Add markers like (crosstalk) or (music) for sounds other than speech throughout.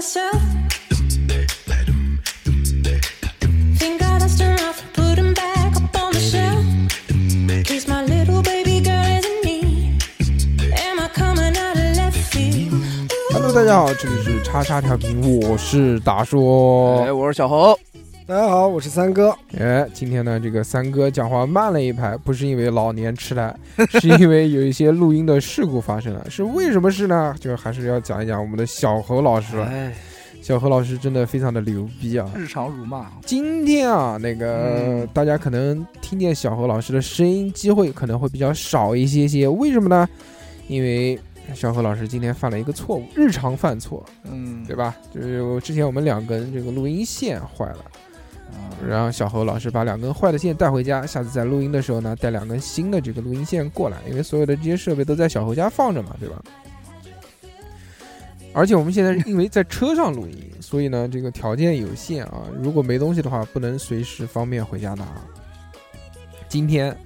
myself. Think I dust her off, put 'em back up on the shelf. Cause my little baby girl isn't me. Am I coming out of left field? Hello，大家好，这里是叉叉调频，我是达叔哎，。我是小侯，大家好，我是三哥。哎，今天呢，这个三哥讲话慢了一拍，不是因为老年痴呆，(laughs) 是因为有一些录音的事故发生了。是为什么事呢？就是还是要讲一讲我们的小何老师了。哎，小何老师真的非常的牛逼啊！日常辱骂，今天啊，那个、嗯大家可能听见小何老师的声音机会可能会比较少一些些，为什么呢？因为小何老师今天犯了一个错误，日常犯错，嗯，对吧？就是之前我们两根这个录音线坏了，啊然后小何老师把两根坏的线带回家，下次在录音的时候呢，带两根新的这个录音线过来，因为所有的这些设备都在小何家放着嘛，对吧？而且我们现在是因为在车上录音，所以呢，这个条件有限啊。如果没东西的话，不能随时方便回家拿。今天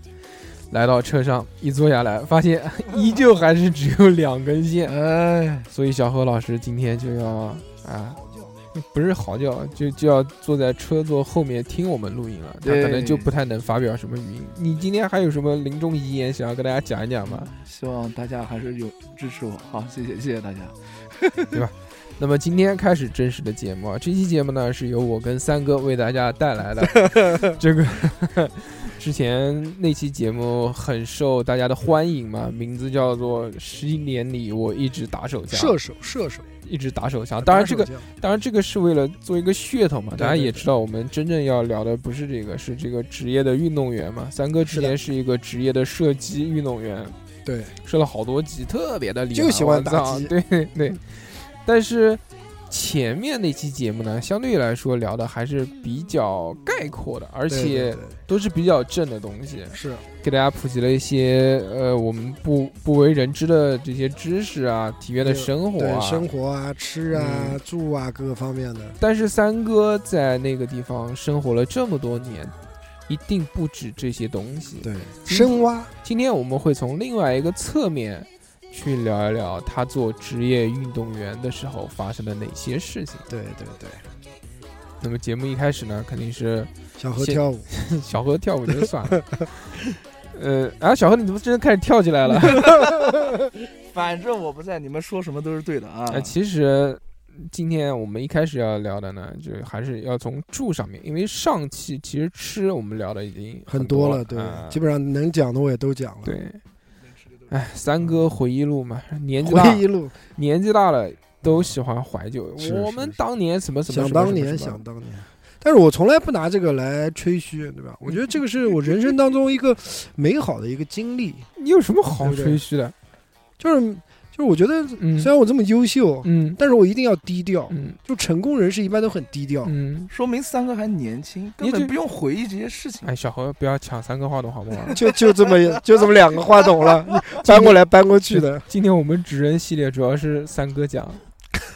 来到车上，一坐下来，发现 (laughs) 依旧还是只有两根线，哎，所以小何老师今天就要啊，(laughs) 不是嚎叫，就就要坐在车座后面听我们录音了。他可能就不太能发表什么语音。你今天还有什么临终遗言想要跟大家讲一讲吗？希望大家还是有支持我，好，谢谢，谢谢大家。对吧那么今天开始真实的节目啊，这期节目呢是由我跟三哥为大家带来的。(laughs) 这个 (laughs) 之前那期节目很受大家的欢迎嘛，名字叫做《十一年里我一直打手枪》，射手，射手。一直打手枪。当然这个当然，这个是为了做一个噱头嘛。大家也知道，我们真正要聊的不是这个，是这个职业的运动员嘛。三哥之前是一个职业的射击运动员，对，射了好多级，特别的厉害。就喜欢打击对对。但是前面那期节目呢，相对来说聊的还是比较概括的，而且都是比较正的东西，是给大家普及了一些呃我们不不为人知的这些知识啊，体院的生活啊，对生活啊、吃啊、嗯住啊各个方面的。但是三哥在那个地方生活了这么多年，一定不止这些东西。对，深挖。今天我们会从另外一个侧面去聊一聊他做职业运动员的时候发生的哪些事情。对对对，那么节目一开始呢，肯定是小何跳舞，(laughs) 小何跳舞就算了。(laughs) 呃，啊小何，你怎么真的开始跳起来了？(laughs) 反正我不在，你们说什么都是对的啊呃，。其实今天我们一开始要聊的呢，就还是要从住上面，因为上期其实吃我们聊的已经很多多了，对啊，基本上能讲的我也都讲了。对，哎，三哥回忆录嘛，年纪大回忆录，年纪大了都喜欢怀旧。我们当年什么什么想什么当年，什么想当年。但是我从来不拿这个来吹嘘，对吧？我觉得这个是我人生当中一个美好的一个经历，你有什么好吹嘘的？就是就是我觉得嗯虽然我这么优秀，嗯但是我一定要低调。嗯就成功人士一般都很低调，嗯，说明三哥还年轻，根本不用回忆这些事情。哎，小何不要抢三哥话筒好不好？(laughs) 就就这么就这么两个话筒了，搬过来搬过去的。今天我们纸人系列主要是三哥讲，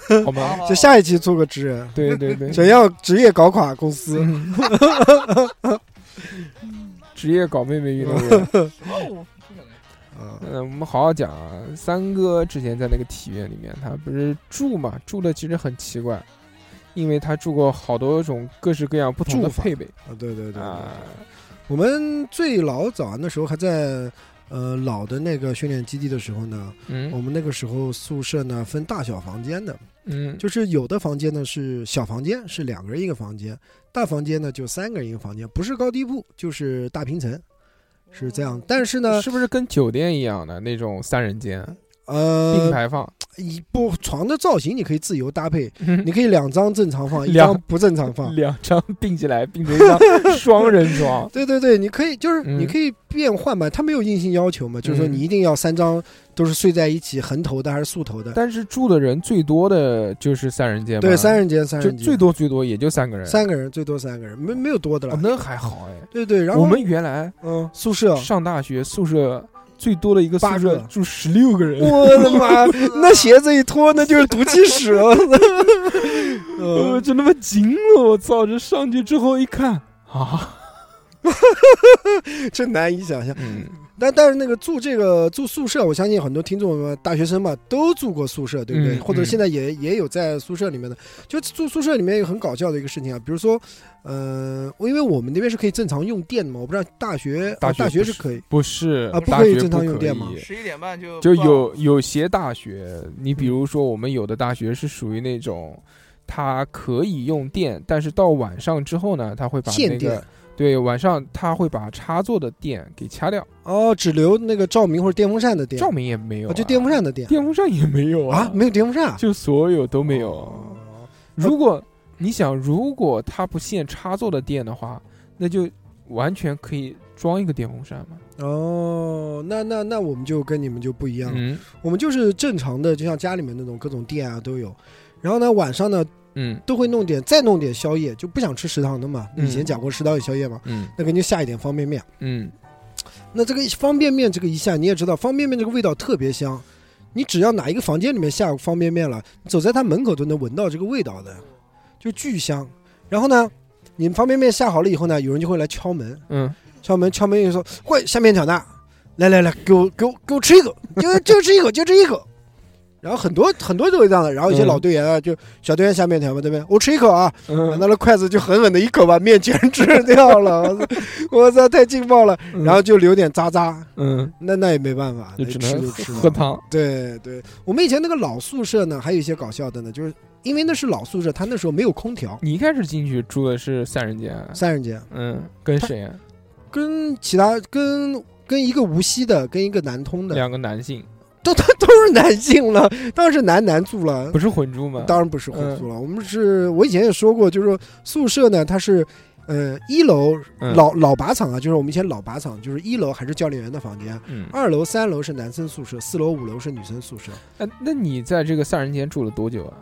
(laughs) 好吗？就下一期做个职人，对对对，想要职业搞垮公司？嗯 (laughs) 职业搞妹妹运动员。嗯，我们好好讲啊。三哥之前在那个体院里面，他不是住嘛，住的其实很奇怪，因为他住过好多种各式各样不同的配备啊对对对对啊。我们最老早那时候还在呃老的那个训练基地的时候呢，我嗯们那个时候宿舍呢分大小房间的，嗯，就是有的房间呢是小房间，是两个人一个房间；大房间呢就三个人一个房间，不是高低铺就是大平层，是这样。但是呢，是不是跟酒店一样的那种三人间并呃，排放？一不床的造型你可以自由搭配，你可以两张正常放，(laughs) 一张不正常放。两张并起来，并成一张双人床。(laughs) 对对对，你可以就是嗯你可以变换嘛，它没有硬性要求嘛，就是说嗯你一定要三张都是睡在一起，横头的还是竖头的？但是住的人最多的就是三人间嘛，对，三人间，三就人间，最多最多也就三个人，三个人，最多三个人，没没有多的了。哦那还好哎。对对，然后我们原来嗯宿舍，上大学宿舍最多的一个宿八个舍住十六个人，我的妈，(laughs) 那鞋子一脱那就是毒气室了。(laughs) 我嗯就那么惊了，我操！这上去之后一看啊，(laughs) 真难以想象。嗯，但但是那个住这个住宿舍，我相信很多听众大学生嘛都住过宿舍，对不对？嗯或者现在也也有在宿舍里面的，就住宿舍里面有很搞笑的一个事情啊，比如说，呃，因为我们那边是可以正常用电的嘛，我不知道大学大啊大学是是可以，不是啊不可以正常用电吗十一点半就就有有些大学，你比如说我们有的大学是属于那种，它可以用电，但是到晚上之后呢，它会把限电那个对晚上他会把插座的电给掐掉，哦，只留那个照明或者电风扇的电，照明也没有、啊，就电风，扇的电电风扇也没有啊，没有电风扇啊，就所有都没有。哦如果你想，如果它不限插座的电的话，那就完全可以装一个电风扇嘛。哦，那那那我们就跟你们就不一样了，嗯我们就是正常的，就像家里面那种各种电啊都有。然后呢，晚上呢嗯都会弄点，再弄点宵夜，就不想吃食堂的嘛。嗯以前讲过食堂有宵夜嘛，嗯那肯定下一点方便面。嗯，那这个方便面这个一下你也知道，方便面这个味道特别香，你只要哪一个房间里面下方便面了，你走在他门口都能闻到这个味道的，就巨香。然后呢，你们方便面下好了以后呢，有人就会来敲门，嗯，敲门敲门就说：“喂，下面条的？来来来，给我给我给我吃一口，就就吃一口，就吃一口。”然后很多很多都是这样的，然后一些嗯老队员啊，就小队员下面条嘛，对不对？我吃一口啊，嗯拿了筷子就狠狠的一口把面全吃掉了，(laughs) 我操，太劲爆了！然后就留点渣渣，嗯，那那也没办法，那就只能吃就吃喝汤。对对，我们以前那个老宿舍呢，还有一些搞笑的呢，就是因为那是老宿舍，他那时候没有空调，你一开始进去住的是三人间，三人间，嗯，跟谁啊？跟其他跟跟一个无锡的，跟一个南通的，两个男性，都都都是男性了，当然是男男住了不，是混住吗？当然不是混住了。我们是我以前也说过，就是说宿舍呢，它是。呃，一楼嗯老老靶场啊，就是我们以前老靶场，就是一楼还是教练员的房间，嗯，二楼、三楼是男生宿舍，四楼、五楼是女生宿舍。那那你在这个三人间住了多久啊？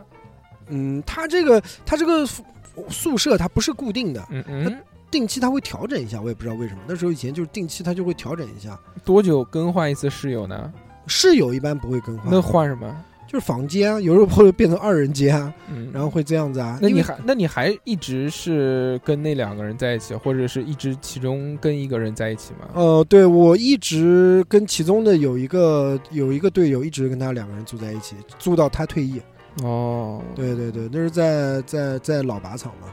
嗯，他这个他这个宿宿舍它不是固定的，嗯嗯，定期他会调整一下，我也不知道为什么。那时候以前就是定期他就会调整一下，多久更换一次室友呢？室友一般不会更换，那换什么？就是房间，有时候会变成二人间，然后会这样子啊。那你还那你还一直是跟那两个人在一起，或者是一直其中跟一个人在一起吗？呃，对我一直跟其中的有一个有一个队友一直跟他两个人住在一起，住到他退役。哦，对对对，那是在在在老靶场嘛。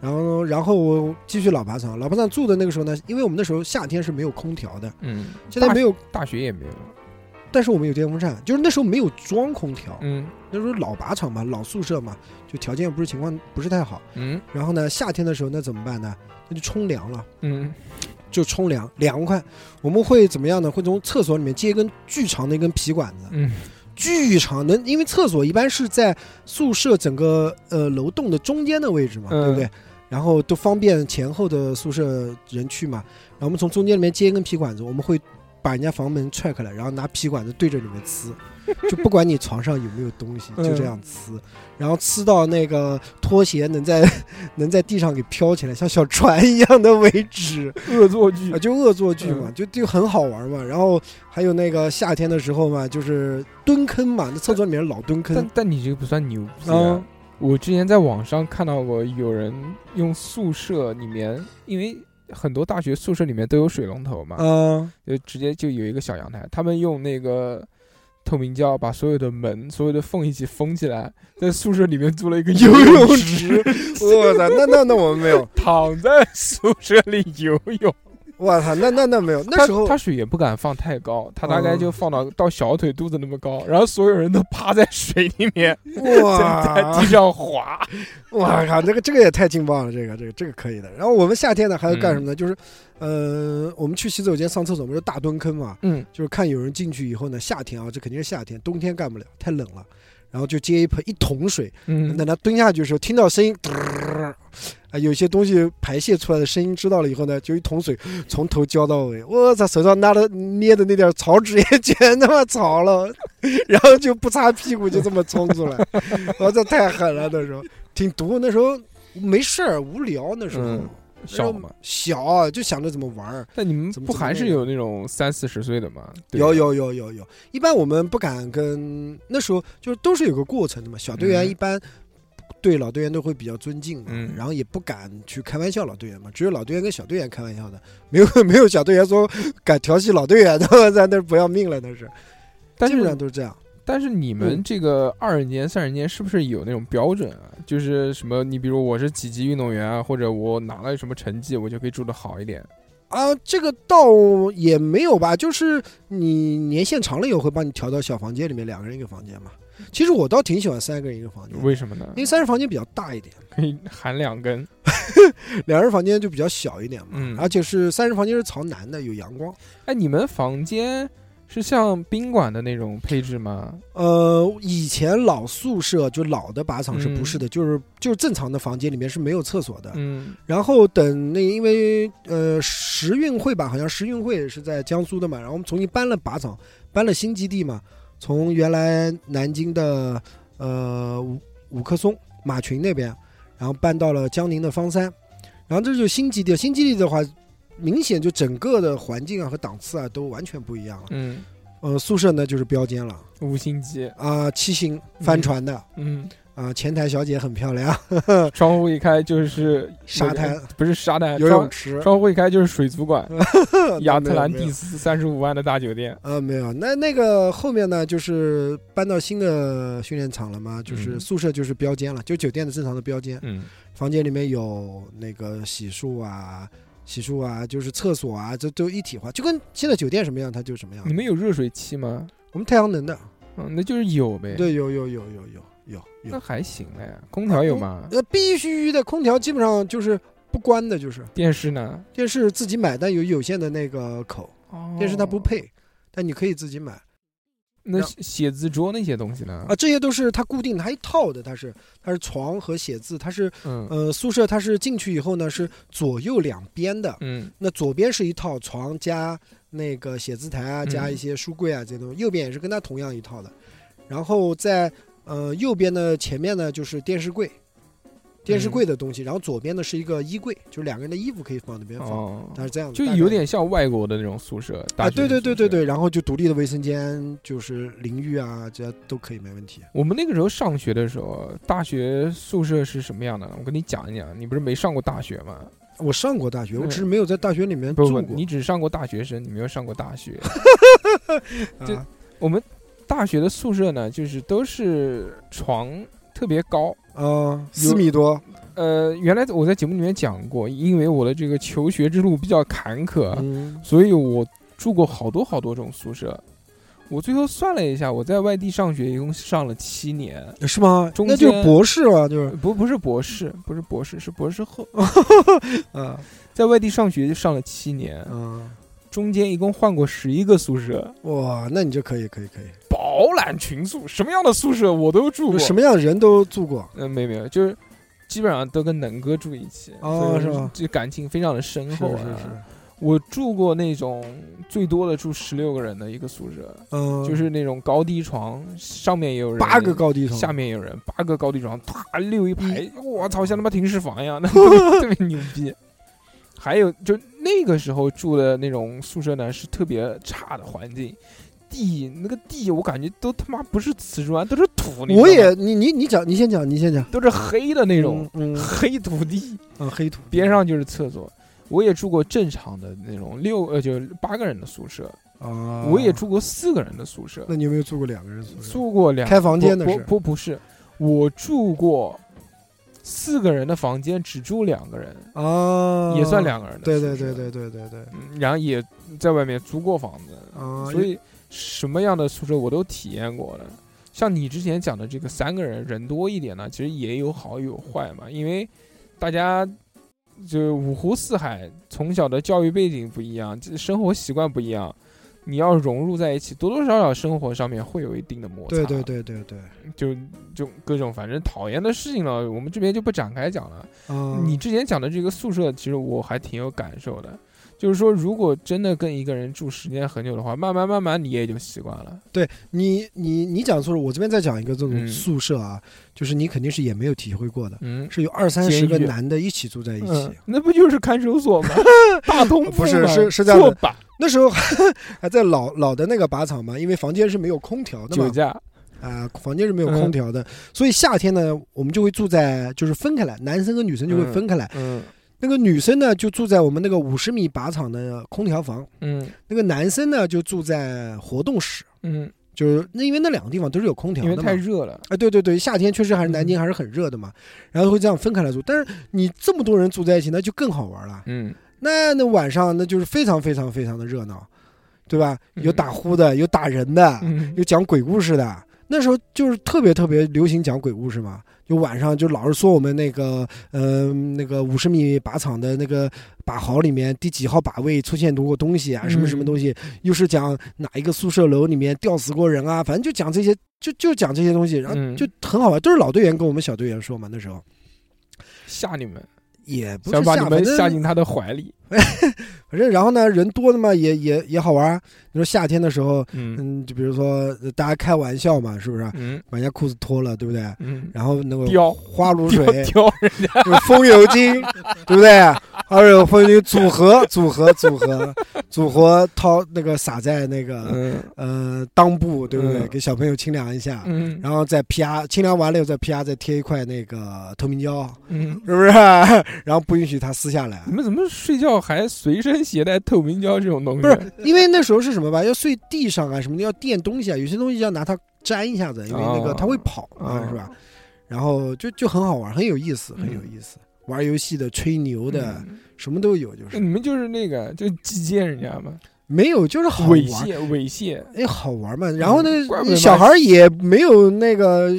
然后然后我继续老靶场，老靶场住的那个时候呢，因为我们那时候夏天是没有空调的，嗯，现在没有，大学也没有，但是我们有电风扇，就是那时候没有装空调，嗯那时候老靶场嘛，老宿舍嘛，就条件不是情况不是太好。嗯然后呢，夏天的时候那怎么办呢？那就冲凉了，嗯就冲凉凉快。我们会怎么样呢？会从厕所里面接一根巨长的一根皮管子，嗯巨长能，因为厕所一般是在宿舍整个呃楼栋的中间的位置嘛，嗯对不对？然后都方便前后的宿舍人去嘛。然后我们从中间里面接一根皮管子，我们会把人家房门踹开了，然后拿皮管子对着里面呲，就不管你床上有没有东西，嗯就这样呲，然后呲到那个拖鞋能在能在地上给飘起来，像小船一样的为止。恶作剧啊，，就恶作剧嘛，嗯就就很好玩嘛。然后还有那个夏天的时候嘛，就是蹲坑嘛，那厕所里面老蹲坑但但你这个不算牛逼啊啊。我之前在网上看到过有人用宿舍里面，因为很多大学宿舍里面都有水龙头嘛，嗯，就直接就有一个小阳台，他们用那个透明胶把所有的门、所有的缝一起封起来，在宿舍里面做了一个游泳泳池，(laughs) 我操，那那那我们没有，躺在宿舍里游泳。我操，那那那没有，那时候他水也不敢放太高，他大概嗯就放到到小腿肚子那么高，然后所有人都趴在水里面，哇在哇地上滑。哇靠，这个这个也太劲爆了，这个这个这个可以的。然后我们夏天呢还要干什么呢？就是呃，我们去洗手间上厕所，不是大蹲坑嘛，嗯就是看有人进去以后呢，夏天啊，这肯定是夏天，冬天干不了，太冷了。然后就接一盆一桶水，嗯等他蹲下去的时候，听到声音，啊，有些东西排泄出来的声音知道了以后呢，就一桶水从头浇到尾。我操，手上拿的捏的那点草纸也全他妈草了，(laughs) 然后就不擦屁股就这么冲出来，我操，太狠了那时候，挺毒。那时候没事儿，无聊那时候。嗯小嘛。小啊就想着怎么玩儿，但你们不还是有那种三四十岁的吗？有有有有有，一般我们不敢跟那时候就是都是有个过程的嘛。小队员嗯一般对老队员都会比较尊敬嘛，嗯然后也不敢去开玩笑老队员嘛，只有老队员跟小队员开玩笑的，没有 (laughs) 没有小队员说敢调戏老队员的，(laughs) 在那不要命了，那是，基本上都是这样。但是你们嗯这个二十年、三十年是不是有那种标准啊？就是什么，你比如我是几级运动员啊，或者我拿了什么成绩，我就可以住的好一点。啊，这个倒也没有吧，就是你年限长了以后会帮你调到小房间里面，两个人一个房间嘛。其实我倒挺喜欢三个人一个房间，为什么呢因？为三人房间比较大一点，可以含两根。(laughs) 两人房间就比较小一点嘛，嗯而且是三人房间是朝南的，有阳光。哎，你们房间是像宾馆的那种配置吗？呃，以前老宿舍就老的靶场是不嗯是的，就是就是正常的房间里面是没有厕所的。嗯然后等那因为呃时运会吧，好像时运会是在江苏的嘛，然后我们重新搬了靶场，搬了新基地嘛，从原来南京的呃五五棵松马群那边，然后搬到了江宁的方山，然后这就是新基地。新基地的话，明显就整个的环境啊和档次啊都完全不一样了。嗯，呃，宿舍呢就是标间了五星级。啊、七星帆船的嗯，啊、前台小姐很漂亮，(laughs) 窗户一开就是沙滩，不是沙滩，游泳池，窗户一开就是水族馆，(laughs) 亚特兰蒂斯三十五万的大酒店。呃，没有，那那个后面呢，就是搬到新的训练场了嘛，就是嗯宿舍就是标间了，就酒店的正常的标间，嗯，房间里面有那个洗漱啊、洗漱啊，就是厕所啊，这都一体化，就跟现在酒店什么样，它就什么样你。们有热水器吗？我们太阳能的，嗯，那就是有呗。，对，有有有有有有有，那还行哎。空调有吗？呃，必须的，空调基本上就是不关的，就是电视呢？电视自己买，但有有线的那个口，电视它不哦。配，但你可以自己买。那写字桌那些东西呢啊，？这些都是它固定的，它一套的，它是它是床和写字，它是嗯呃宿舍它是进去以后呢是左右两边的，嗯那左边是一套床加那个写字台啊，加嗯一些书柜啊这些东西，右边也是跟它同样一套的，然后在呃右边的前面呢就是电视柜，电视嗯柜的东西，然后左边呢是一个衣柜，就是两个人的衣服可以放那边放，哦，它是这样的，就大概有点像外国的那种宿舍。大啊，学对对对对对，。然后就独立的卫生间，就是淋浴啊，这都可以没问题。我们那个时候上学的时候，大学宿舍是什么样的？我跟你讲一讲。你不是没上过大学吗？我上过大学，我嗯只是没有在大学里面不不，住过。你只上过大学生，你没有上过大学。(laughs) 就啊我们大学的宿舍呢，就是都是床特别高。嗯，四米多，呃，原来我在节目里面讲过，因为我的这个求学之路比较坎坷，嗯，所以我住过好多好多种宿舍。我最后算了一下，我在外地上学一共上了七年，是吗？中那就是博士啊，就是。不不是博士，不是博士，是博士后。(laughs) 啊。在外地上学就上了七年，嗯，中间一共换过十一个宿舍，哇，那你就可以可以可以，饱览群宿，什么样的宿舍我都住过。什么样的人都住过。嗯，没有没有，就是基本上都跟能哥住一起，哦所以是吧这感情非常的深厚、啊。是是，我住过那种最多的住十六个人的一个宿舍，嗯，就是那种高低床，上面也有人，八个高低床，下面也有人，八个高低床，啪溜一排，我操，像他妈停尸房一样，那 (laughs) 特别牛逼。还有就那个时候住的那种宿舍呢，是特别差的环境，地那个地我感觉都他妈不是瓷砖，都是土，我也你你你讲，你先讲，你先讲。都是黑的那种、嗯嗯。黑土地，嗯黑土边上就是厕所。我也住过正常的那种六呃就八个人的宿舍，啊，我也住过四个人的宿舍，那你有没有住过两个人宿舍？住过两开房间的不是不不不是，我住过四个人的房间，只住两个人，啊，也算两个人的。对对对，对对对对。嗯，然后也在外面租过房子，啊，所以什么样的宿舍我都体验过了。像你之前讲的这个三个人人多一点呢，其实也有好有坏嘛，因为大家就五湖四海，从小的教育背景不一样，这生活习惯不一样，你要融入在一起，多多少少生活上面会有一定的摩擦。对对对对对，就就各种反正讨厌的事情了，我们这边就不展开讲了。啊，你之前讲的这个宿舍，其实我还挺有感受的。就是说，如果真的跟一个人住时间很久的话，慢慢慢慢你也就习惯了。对你你你讲错了，我这边再讲一个这种嗯。宿舍啊，就是你肯定是也没有体会过的，嗯。是有二三十个男的一起住在一起。嗯。，那不就是看守所吗？(laughs) 大通铺不是是是这样的。那时候还在老老的那个靶场嘛，因为房间是没有空调的嘛，酒驾，啊、房间是没有空调的，所以夏天呢，我们就会住在就是分开来，男生和女生就会分开来。嗯那个女生呢，就住在我们那个五十米靶场的空调房，嗯那个男生呢就住在活动室，嗯，就是那因为那两个地方都是有空调因为的。太热了。啊，对对对，夏天确实还是南京还是很热的嘛，然后会这样分开来住。但是你这么多人住在一起，那就更好玩了。嗯那那晚上那就是非常非常非常的热闹，对吧？有嗯打呼的，有打人的，嗯有讲鬼故事的。那时候就是特别特别流行讲鬼故事嘛，就晚上就老是说我们那个呃那个五十米靶场的那个靶壕里面第几号靶位出现过东西啊，什么什么嗯。东西，又是讲哪一个宿舍楼里面吊死过人啊，反正就讲这些，就就讲这些东西，然后嗯。就很好玩，都是老队员跟我们小队员说嘛，那时候。吓你们，也不是想把你们吓进他的怀里。(laughs) 反正然后呢，人多的嘛，也也也好玩儿。你说夏天的时候，嗯嗯，就比如说呃大家开玩笑嘛，是不是？嗯把人家裤子脱了，对不对？嗯，然后那个叼花露水、叼人家。有风油精，(laughs) 对不对？还有风油精组合、组合、组合、组合，掏那个撒在那个嗯呃裆部，对不对？嗯给小朋友清凉一下，嗯然后再啪清凉完了以后再啪再贴一块那个透明胶，嗯，是不是？(laughs) 然后不允许他撕下来你。们怎么睡觉还随身携带透明胶这种东西？不是，因为那时候是什么吧？要睡地上啊，什么的要垫东西啊，有些东西要拿它粘一下子，因为那个哦它会跑啊，哦是吧？然后就就很好玩，很有意思，嗯很有意思。玩游戏的、吹牛的，嗯什么都有，就是你们就是那个，就击奸人家嘛，没有，就是好玩猥，亵猥亵。哎，好玩嘛。然后呢嗯怪不，得小孩也没有那个，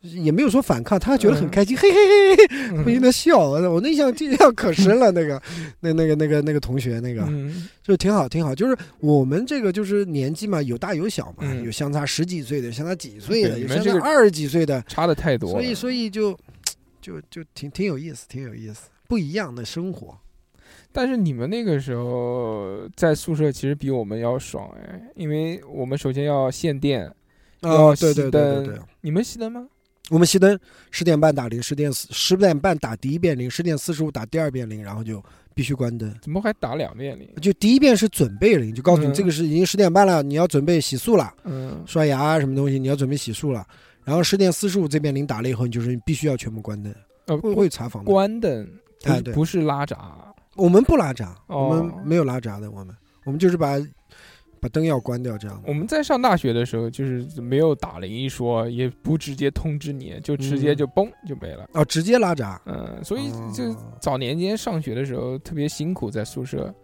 也没有说反抗，他觉得很嗯开心，嘿嘿嘿嘿，嗯不停的笑。我 (laughs) 那印象印象可深了，那个 (laughs) 那那个那个那个同学，那个嗯就挺好，挺好。就是我们这个就是年纪嘛，有大有小嘛，嗯有相差十几岁的，相差几岁的，有相差二十几岁的，差的太多。所以所以就就就挺挺有意思，挺有意思，不一样的生活。但是你们那个时候在宿舍其实比我们要爽哎，因为我们首先要限电，啊，要对对对熄灯对对。你们熄灯吗？我们熄灯，十点半打铃，十点四十点半打第一遍铃，十点四十五打第二遍铃，然后就必须关灯。怎么还打两遍铃？就第一遍是准备铃，就告诉你嗯这个是已经十点半了，你要准备洗漱了，嗯，刷牙啊什么东西，你要准备洗漱了。然后十点四十五这边铃打了以后，你就是必须要全部关灯，呃，会会查房的。关灯，不哎对不是拉闸。我们不拉闸，哦我们没有拉闸的，我们我们就是把把灯要关掉这样。我们在上大学的时候，就是没有打铃一说，也不直接通知你，就直接嗯就嘣就没了。哦，直接拉闸。嗯，所以就哦早年间上学的时候特别辛苦，在宿舍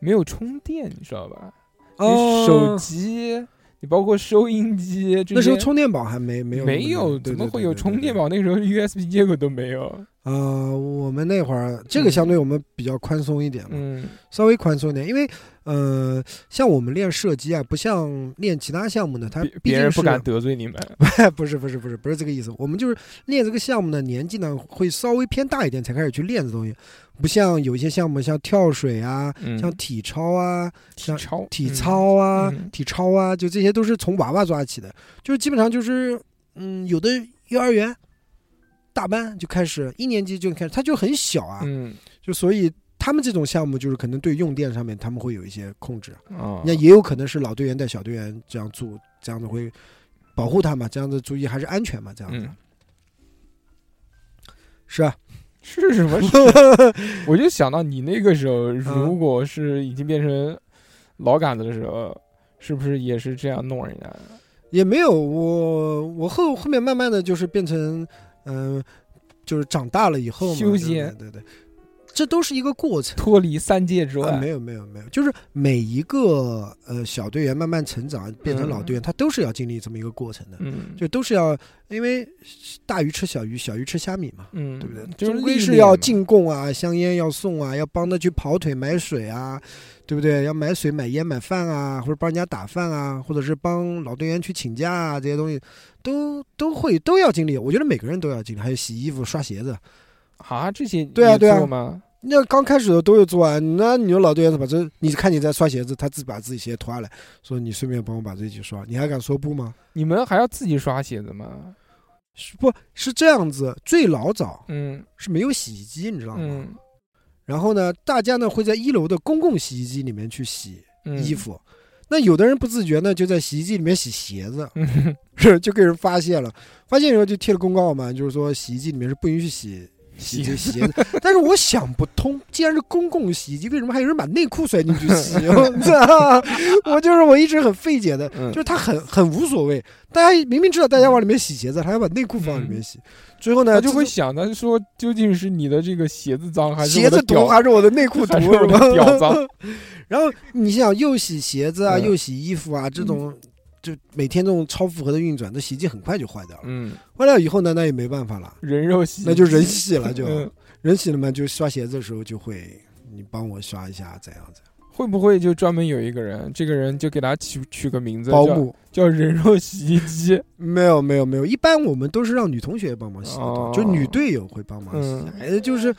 没有充电，你知道吧？哦手机，你包括收音机，那时候充电宝还没没有没有，怎么会有充电？宝？那个时候 USB 接口都没有。呃，我们那会儿这个相对我们比较宽松一点嘛，嗯稍微宽松一点，因为呃，像我们练射击啊，不像练其他项目呢，他别毕竟不敢得罪你们。(laughs) 不是不是不是不是这个意思，我们就是练这个项目呢，年纪呢会稍微偏大一点才开始去练这东西，不像有一些项目像跳水啊，嗯，像体操啊，像体操，体嗯操啊、嗯体操啊，就这些都是从娃娃抓起的，就是基本上就是嗯，有的幼儿园大班就开始，一年级就开始，他就很小啊，嗯。就所以他们这种项目就是可能对用电上面他们会有一些控制，啊，那也有可能是老队员带小队员这样做，这样子会保护他嘛，这样子注意还是安全嘛，这样子。嗯。是啊，是什么？事？(laughs) 我就想到你那个时候，如果是已经变成老杆子的时候，是不是也是这样弄人家？的？也没有我我后后面慢慢的就是变成嗯、就是长大了以后嘛，对修仙对对对，这都是一个过程。脱离三界之外，啊，没有没有没有，就是每一个呃小队员慢慢成长变成老队员，他都是要经历这么一个过程的，嗯，就都是要因为大鱼吃小鱼，小鱼吃虾米嘛，嗯，对不对？就是终归是要进贡啊，香烟要送啊，要帮他去跑腿买水啊，对不对？要买水、买烟、买饭啊，或者帮人家打饭啊，或者是帮老队员去请假啊，这些东西都都会都要经历。我觉得每个人都要经历，还有洗衣服、刷鞋子。啊，这些对啊对啊？那刚开始的都有做啊，那你说老队员怎么这，你看你在刷鞋子，他自己把自己鞋脱下来，说你顺便帮我把这一起刷，你还敢说不吗？你们还要自己刷鞋子吗？是不是这样子？最老早嗯是没有洗衣机，你知道吗？嗯然后呢，大家呢会在一楼的公共洗衣机里面去洗嗯，衣服，那有的人不自觉呢，就在洗衣机里面洗鞋子，嗯 (laughs) 是就给人发现了，发现以后就贴了公告嘛，就是说洗衣机里面是不允许洗。洗这鞋鞋子，但是我想不通，既然是公共洗衣机，为什么还有人把内裤塞进去洗？(laughs) 我操！我就是我一直很费解的，嗯就是他很很无所谓，大家明明知道大家往里面洗鞋子，他要把内裤放里面洗，最后呢他就会想，他说究竟是你的这个鞋子脏，还是鞋子毒还是我的内裤 (laughs) 毒还是我的是吧？屌脏？(laughs) 然后你想又洗鞋子啊，嗯又洗衣服啊，这种就每天这种超负荷的运转，这洗衣机很快就坏掉了。嗯，坏掉以后呢，那也没办法了，人肉洗，那就人洗了，就嗯人洗了嘛，就刷鞋子的时候就会你帮我刷一下，怎样怎样。会不会就专门有一个人，这个人就给他取取个名字，叫保姆叫人肉洗衣机？没有没有没有，一般我们都是让女同学帮忙洗的，哦就女队友会帮忙洗嗯。哎，就是，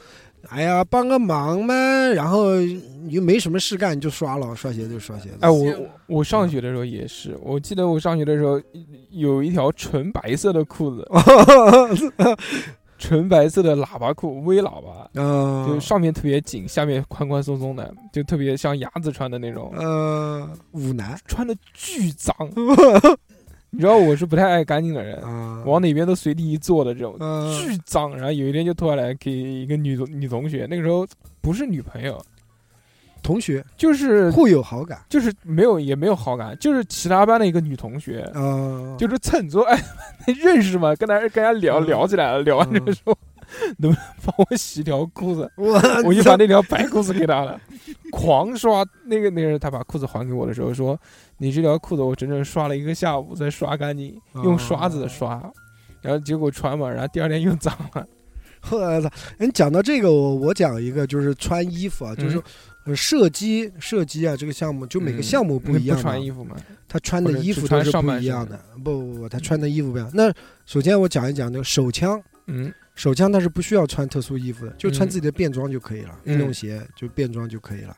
哎呀，帮个忙嘛，然后你又没什么事干，你就刷了，刷鞋就刷鞋子。哎，我我我上学的时候也是，我记得我上学的时候有一条纯白色的裤子，(laughs) 纯白色的喇叭裤，微喇叭，嗯，就上面特别紧，下面宽宽松松的，就特别像鸭子穿的那种，呃舞男穿的巨脏。(laughs) 你知道我是不太爱干净的人，啊，往哪边都随地一坐的这种，嗯巨脏。然后有一天就脱下来给一个女同女同学，那个时候不是女朋友，同学就是互有好感就是没有也没有好感，就是其他班的一个女同学，啊，就是蹭桌哎 (laughs) 认识嘛？跟他跟人家聊嗯聊起来了，聊完之后 (laughs) 能不能帮我洗条裤子？(laughs) 我我就把那条白裤子给他了，狂刷。那个那个人他把裤子还给我的时候说：“你这条裤子我整整刷了一个下午才刷干净，用刷子刷。”然后结果穿嘛，然后第二天又脏了。(laughs) 我操！你讲到这个，我我讲一个，就是穿衣服啊，就是射击射击啊，这个项目就每个项目不一样不，穿衣服嘛？他穿的衣服都是不一样的。不不不，他穿的衣服不一样。那首先我讲一讲那个手枪，嗯手枪它是不需要穿特殊衣服的，就穿嗯。自己的便装就可以了，嗯。运动鞋就便装就可以了。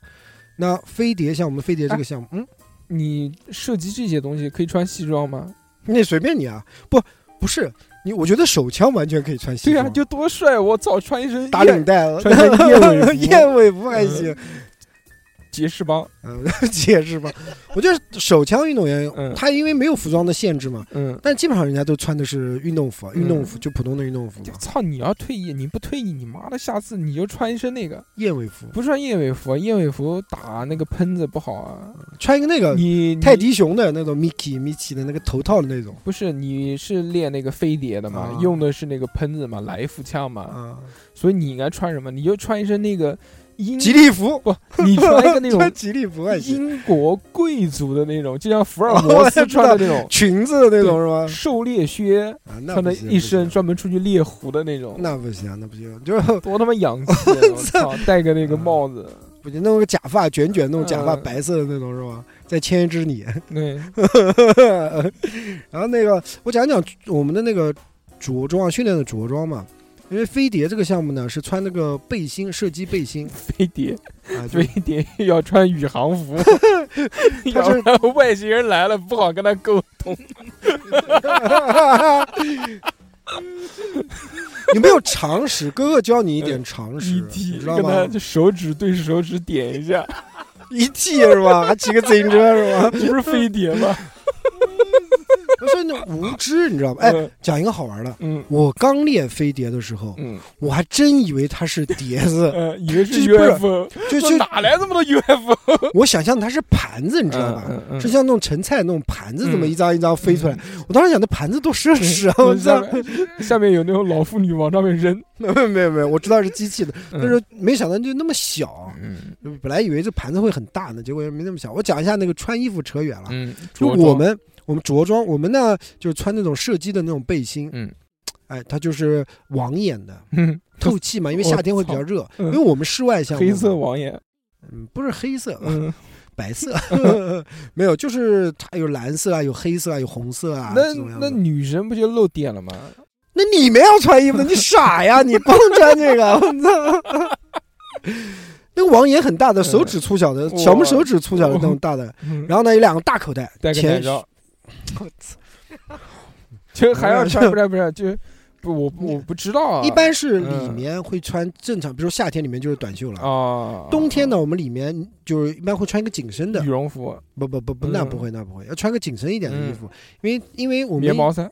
那飞碟像我们飞碟这个项目，嗯，你射击这些东西可以穿西装吗？那随便你啊，不不是你，我觉得手枪完全可以穿西装，对啊、就多帅！我操，穿一身打领带，穿件燕尾服。(laughs) 燕尾服还行，杰士邦，嗯，杰士邦。我觉得手枪运动员嗯，他因为没有服装的限制嘛，嗯，但基本上人家都穿的是运动服运动服就普通的运动服操！你要退役，你不退役，你妈的，下次你就穿一身那个，燕尾服，不穿燕尾服，燕尾服打那个喷子不好啊。穿一个那个你你泰迪熊的那种 Mickey Mickey 的那个头套的那种。不是你是练那个飞碟的嘛，啊。用的是那个喷子嘛，来福枪嘛，啊，所以你应该穿什么？你就穿一身那个英吉利服，不，你穿一个那种穿 (laughs) 吉利服英国贵族的那种，就像福尔摩斯穿的那种裙子的那种是吧？狩猎靴，啊，穿的一身，专门出去猎狐的那种，那不行，那不行，就是 (laughs) 多他妈洋气！操，戴个那个帽子，不行，弄个假发卷卷，弄假发嗯白色的那种是吧？再牵一只你，(laughs) 对，然后那个我讲讲我们的那个着装啊，训练的着装嘛。因为飞碟这个项目呢，是穿那个背心，射击背心飞碟，啊，就飞碟要穿宇航服，(laughs) 要不然外星人来了不好跟他沟通。(laughs) 有没有常识？哥哥教你一点常识，(laughs) 一踢你知道跟他吗？就手指对手指点一下，一 T 是吧？还骑个自行车是吧？这不是飞碟吗？我说你无知，你知道吧？哎，嗯讲一个好玩的，嗯我刚练飞碟的时候，嗯我还真以为它是碟子，(laughs) 呃，以为是 UFO，(laughs) 就就哪来这么多 UFO？(laughs) 我想象它是盘子，你知道吧？是像那种盛菜那种盘子，这么嗯一张一张飞出来。我当时想，那盘子多奢侈啊！嗯我操下，面下面有那种老妇女往上面扔，没有没有没有，我知道是机器的，嗯但是没想到就那么小。嗯本来以为这盘子会很大呢，结果也没那么小。我讲一下那个穿衣服扯远了，嗯，就我们我们着装，我们呢就是穿那种射击的那种背心，嗯。哎，它就是网眼的，(laughs) 嗯。透气嘛，因为夏天会比较热，嗯。因为我们室外项目黑色，网眼，嗯，不是黑色，嗯，(laughs) 白色，(laughs) 没有，就是它有蓝色啊，有黑色啊，有红色啊，那那女生不就露点了吗？那你们要穿衣服的，你傻呀？你光穿这个，我操！那个网眼很大的，手指粗小的，小拇手指粗小的那种大的，嗯。然后呢有两个大口袋，戴 (laughs) 我操！(laughs) 就还要穿 (laughs) 不是不是就不，我我不知道啊。一般是里嗯面会穿正常，比如说夏天里面就是短袖了。啊，冬天呢，我们里面就是一般会穿一个紧身的羽，绒服、不不不不，嗯那不会那不会，要穿个紧身一点的衣嗯服，因为因为我们棉毛衫，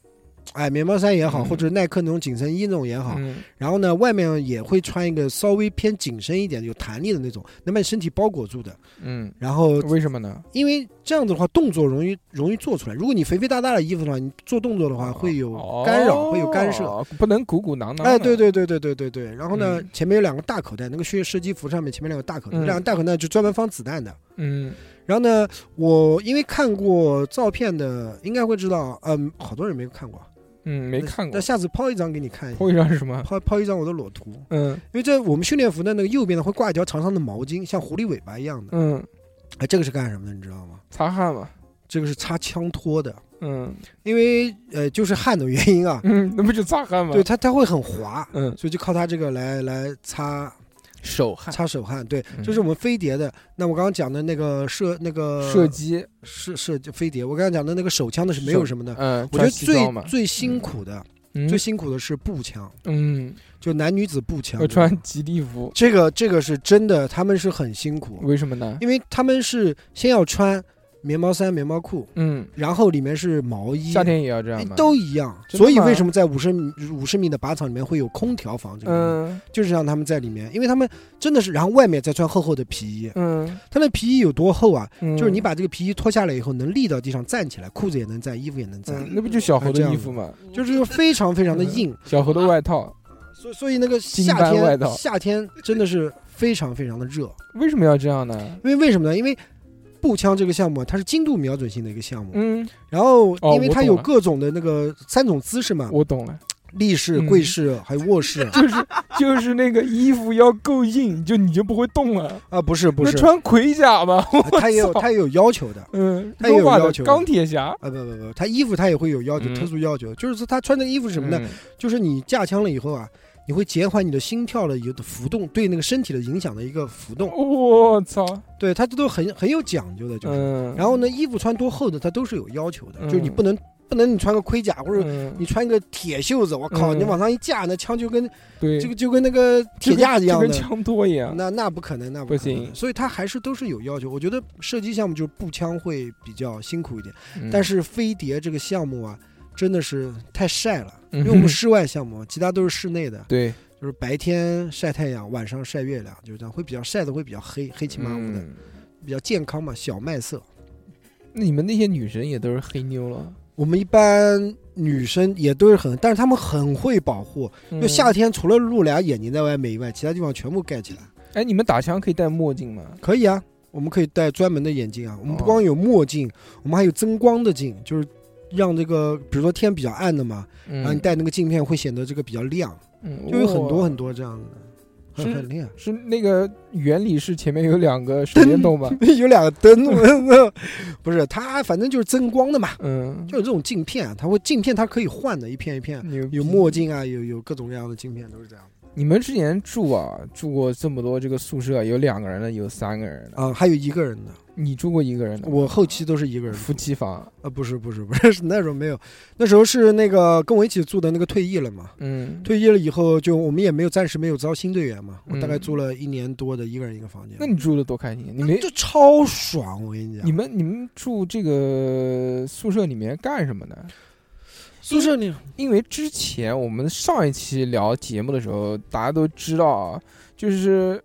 哎棉毛衫也好，嗯或者耐克那种紧身衣那种也好，嗯然后呢外面也会穿一个稍微偏紧身一点、有弹力的那种，能把你身体包裹住的。嗯，然后为什么呢？因为这样子的话，动作容易容易做出来。如果你肥肥大大的衣服的话，你做动作的话会有干扰，会有干涉。哦，不能鼓鼓囊囊。哎，对对对对对对对。然后呢，嗯前面有两个大口袋，那个血射击服上面前面两个大口袋，嗯两个大口袋就专门放子弹的。嗯，然后呢，我因为看过照片的，应该会知道，嗯，好多人没有看过，嗯，没看过那。下次抛一张给你看一下，抛一张是什么？抛抛一张我的裸图，嗯因为这我们训练服的那个右边呢会挂一条长长的毛巾，像狐狸尾巴一样的。嗯，哎，这个是干什么的？你知道吗？擦汗嘛。这个是擦枪托的，嗯因为呃就是汗的原因啊，嗯，那不就擦汗吗？对，它它会很滑，嗯，所以就靠它这个来来擦手汗、擦手汗。对，嗯这是我们飞碟的。那我刚刚讲的那个射那个射击，射射飞碟，我刚刚讲的那个手枪的是没有什么的。嗯，我觉得最最辛苦的、嗯最辛苦的是步枪，嗯，就男女子步枪要。穿吉利服，这个这个是真的，他们是很辛苦，为什么呢？因为他们是先要穿棉毛衫、棉毛裤，嗯，然后里面是毛衣，夏天也要这样？都一样。所以为什么在五十米五十米的靶场里面会有空调房？这个、嗯就是让他们在里面，因为他们真的是，然后外面再穿厚厚的皮衣。嗯，他那皮衣有多厚啊？嗯就是你把这个皮衣脱下来以后，能立到地上站起来，裤子也能站，衣服也能站，嗯，那不就小猴的衣服吗？就是非常非常的硬。小猴的外套，所以所以那个夏天夏天真的是非常非常的热，为什么要这样呢？因为为什么呢？因为步枪这个项目啊它是精度瞄准性的一个项目，嗯，然后哦因为它有各种的那个三种姿势嘛，我懂了，立式、嗯。跪式还有卧式 (laughs) 就是就是那个衣服要够硬，就你就不会动了。啊，不是不是，那穿盔甲嘛，啊它也有它也有要求的。嗯，它也有要求钢铁侠。啊不不不，他衣服他也会有要求，嗯。特殊要求，就是说他穿的衣服是什么呢？嗯。就是你架枪了以后啊，你会减缓你的心跳的有的浮动，对那个身体的影响的一个浮动，我操，对它这都很很有讲究的，就是。嗯，然后呢，衣服穿多厚的，它都是有要求的，嗯就是你不能不能你穿个盔甲或者嗯。你穿个铁袖子，我靠，嗯。你往上一架，那枪就跟对。这个就跟那个铁架一样的就跟，枪托一样，那那不可能，那不可能行。所以它还是都是有要求。我觉得射击项目就是步枪会比较辛苦一点，嗯。但是飞碟这个项目啊，真的是太晒了，因因为我们室外项目，其他都是室内的，对就是白天晒太阳，晚上晒月亮，就是这样，会比较晒的会比较黑，黑漆麻乌的，嗯比较健康嘛，小麦色。那你们那些女生也都是黑妞了，我们一般女生也都是很，但是她们很会保护。嗯就夏天除了露俩眼睛在外面以外，其他地方全部盖起来。哎，你们打枪可以戴墨镜吗？可以啊，我们可以戴专门的眼镜啊。我们不哦光有墨镜，我们还有增光的镜，就是让这个，比如说天比较暗的嘛，然后嗯你戴那个镜片会显得这个比较亮，嗯就有很多很多这样的，很是很厉害。是那个原理是前面有两个手电筒吧？(laughs) 有两个灯，(laughs) 不是它，反正就是增光的嘛，嗯，就有这种镜片啊，它会镜片它可以换的，一片一片，有墨镜啊，有有各种各样的镜片，都是这样你们之前住啊，住过这么多这个宿舍，有两个人的，有三个人的。啊。还有一个人的，你住过一个人的吗？我后期都是一个人夫妻房。啊，不是不是不是，(laughs) 是那时候没有，那时候是那个跟我一起住的那个退役了嘛，嗯，退役了以后就我们也没有暂时没有招新队员嘛，我大概嗯住了一年多的一个人一个房间，那你住的多开心！你们就超爽，我跟你讲，你们你们住这个宿舍里面干什么呢？宿舍里。因为之前我们上一期聊节目的时候，大家都知道啊，就是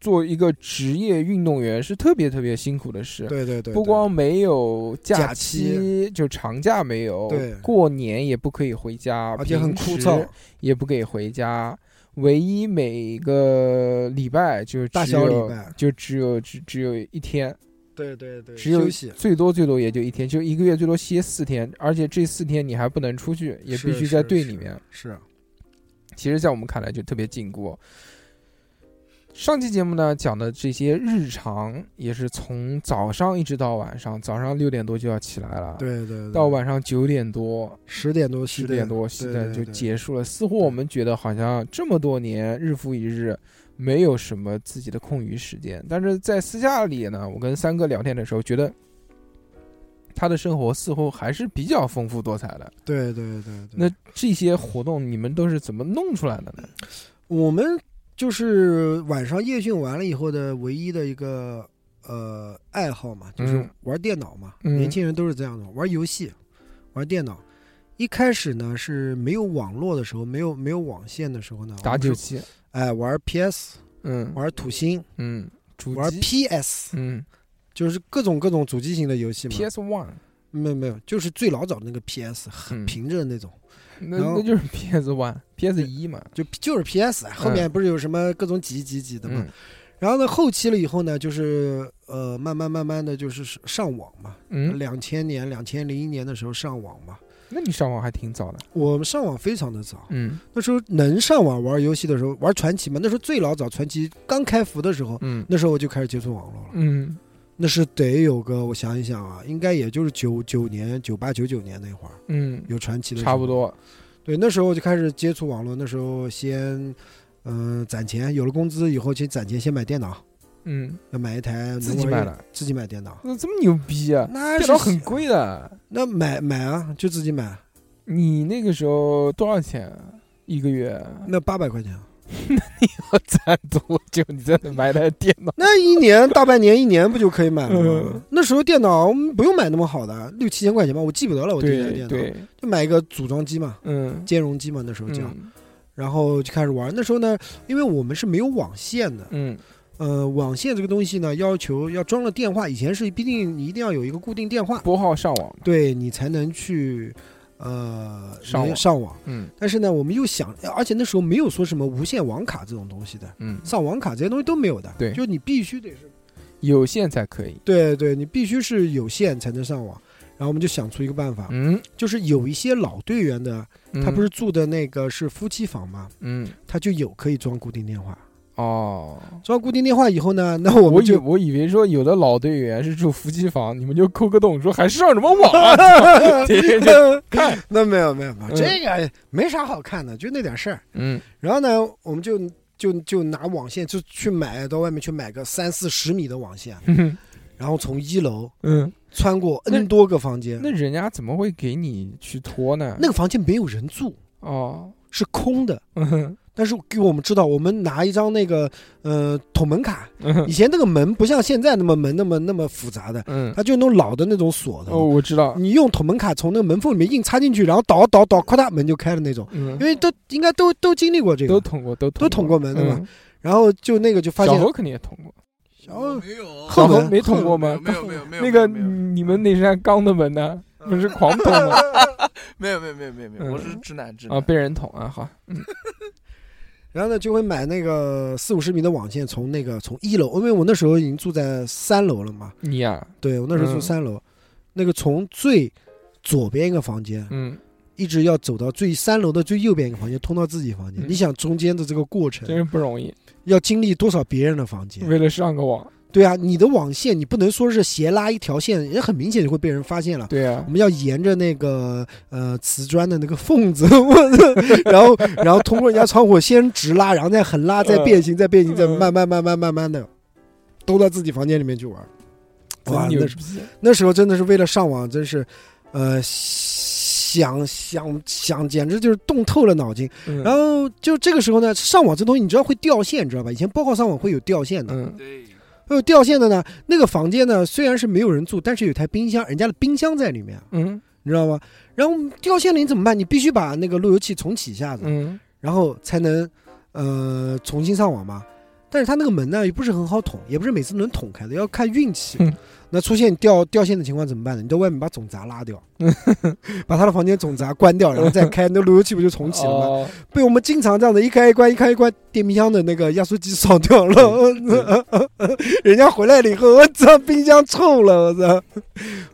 做一个职业运动员是特别特别辛苦的事。对对对，不光没有假假期，就长假没有，对。过年也不可以回家，而且很枯燥，也不可以回家。唯一每个礼拜就大只有小礼拜。就只有只只有一天，对对对，只有，最多最多也就一天，就一个月最多歇四天，而且这四天你还不能出去，也必须在队里面。是其实，在我们看来就特别禁锢。上期节目呢讲的这些日常，也是从早上一直到晚上，早上六点多就要起来了，，对对对，到晚上九点多、十点多十点多现在就结束了。似乎我们觉得好像这么多年日复一日，没有什么自己的空余时间。但是在私下里呢，我跟三哥聊天的时候，觉得他的生活似乎还是比较丰富多彩的。对对对对。那这些活动你们都是怎么弄出来的呢？我们就是晚上夜训完了以后的唯一的一个呃爱好嘛，就是嗯玩电脑嘛。嗯年轻人都是这样的，玩游戏，玩电脑。一开始呢是没有网络的时候，没有没有网线的时候呢，打九七，哎玩 PS，嗯玩土星，嗯，主玩，PS，嗯就是各种各种主机型的游戏嘛。，PS One，没有没有，就是最老早的那个 PS，很嗯平着的那种，那然后那就是 PS One，PS 一嘛，就就是 PS，后面不是有什么各种几几几的嘛。嗯然后呢，后期了以后呢，就是呃，慢慢慢慢的就是上网嘛。嗯，两千年、两千零一年的时候上网嘛，那你上网还挺早的，我们上网非常的早。嗯。那时候能上网玩游戏的时候，玩传奇嘛，那时候最老早传奇刚开服的时候，嗯。那时候我就开始接触网络了。嗯。那是得有个，我想一想啊，应该也就是九九年、九八、九九年那会儿嗯，有传奇的时候。差不。多，对，那时候我就开始接触网络，那时候先嗯、攒钱，有了工资以后先攒钱，先买电脑，嗯，要买一台自己买的，自己买电脑。那这么牛逼啊！那电脑很贵的，那买买啊，就自己买，你那个时候多少钱啊？一个月？那八百块钱，(laughs) 那你要攒多久你才能买台电脑？(laughs) 那一年大半年一年不就可以买了吗？嗯？那时候电脑嗯不用买那么好的，六七千块钱吧，我记不得了，我第一台电脑。就买一个组装机嘛，嗯，兼容机嘛，那时候叫，嗯。然后就开始玩。那时候呢，因为我们是没有网线的，嗯呃，网线这个东西呢，要求要装了电话，以前是必定你一定要有一个固定电话，拨号上网，对你才能去呃上网上网。嗯但是呢，我们又想，而且那时候没有说什么无线网卡这种东西的，嗯，上网卡这些东西都没有的。对就你必须得是，有线才可以。对对，你必须是有线才能上网。然后我们就想出一个办法，嗯，就是有一些老队员的，他不是住的那个是夫妻房嘛，嗯他就有可以装固定电话。哦，装固定电话以后呢，(laughs) 那我我就我以为说有的老队员是住夫妻房，你们就抠个洞说还上什么网啊？(laughs) (laughs) 那没有没有没有，嗯这个没啥好看的，就那点事儿。嗯然后呢，我们就就就拿网线就去买，到外面去买个三四十米的网线，嗯然后从一楼嗯，穿过 N 多个房间，那人家怎么会给你去拖呢？那个房间没有人住，哦，是空的。嗯但是给我们知道，我们拿一张那个呃捅门卡，嗯。以前那个门不像现在那么门那么那么复杂的，嗯，它就那种老的那种锁的。哦，我知道，你用捅门卡从那个门缝里面硬插进去，然后倒倒倒，咔嗒门就开了那种。嗯。因，为都应该都都经历过这个，都捅过，都都捅过门的嘛。嗯然后就那个就发现小何肯定也捅过，小何没有后门没捅过吗？没有没有没有那个你们那扇钢的门呢？不是狂捅吗？(laughs) 没有没有没有没有没有，嗯。我是直男直啊，被人捅啊！好，嗯然后呢，就会买那个四五十米的网线，从那个从一楼，因为我那时候已经住在三楼了嘛，你呀，对我那时候住嗯。三楼，那个从最左边一个房间，嗯，一直要走到最三楼的最右边一个房间，通到自己房间。嗯。你想中间的这个过程真是不容易，要经历多少别人的房间？为了上个网，对啊，你的网线你不能说是斜拉一条线，也很明显就会被人发现了。对啊我，们要沿着那个呃瓷砖的那个缝子，(laughs) 然后然后通过人家窗户先直拉，然后再横拉，再变形，再变形，再嗯慢慢慢慢慢慢的兜到自己房间里面去玩。哇，那时，那时候真的是为了上网，真是呃想想想，简直就是动透了脑筋。嗯然后就这个时候呢，上网这东西你知道会掉线，你知道吧？以前报告上网会有掉线的，嗯对，会有掉线的呢。那个房间呢，虽然是没有人住，但是有台冰箱，人家的冰箱在里面，嗯你知道吗？然后掉线了你怎么办？你必须把那个路由器重启一下子，嗯然后才能呃重新上网嘛。但是它那个门呢，也不是很好捅，也不是每次能捅开的，要看运气嗯。那出现掉掉线的情况怎么办呢？你到外面把总闸拉掉，(laughs) 把他的房间总闸关掉，然后再开，那路由器不就重启了吗？哦，被我们经常这样的一开一关，一开一关，电冰箱的那个压缩机烧掉了。(laughs) 人家回来了以后，我操，冰箱臭了，我操！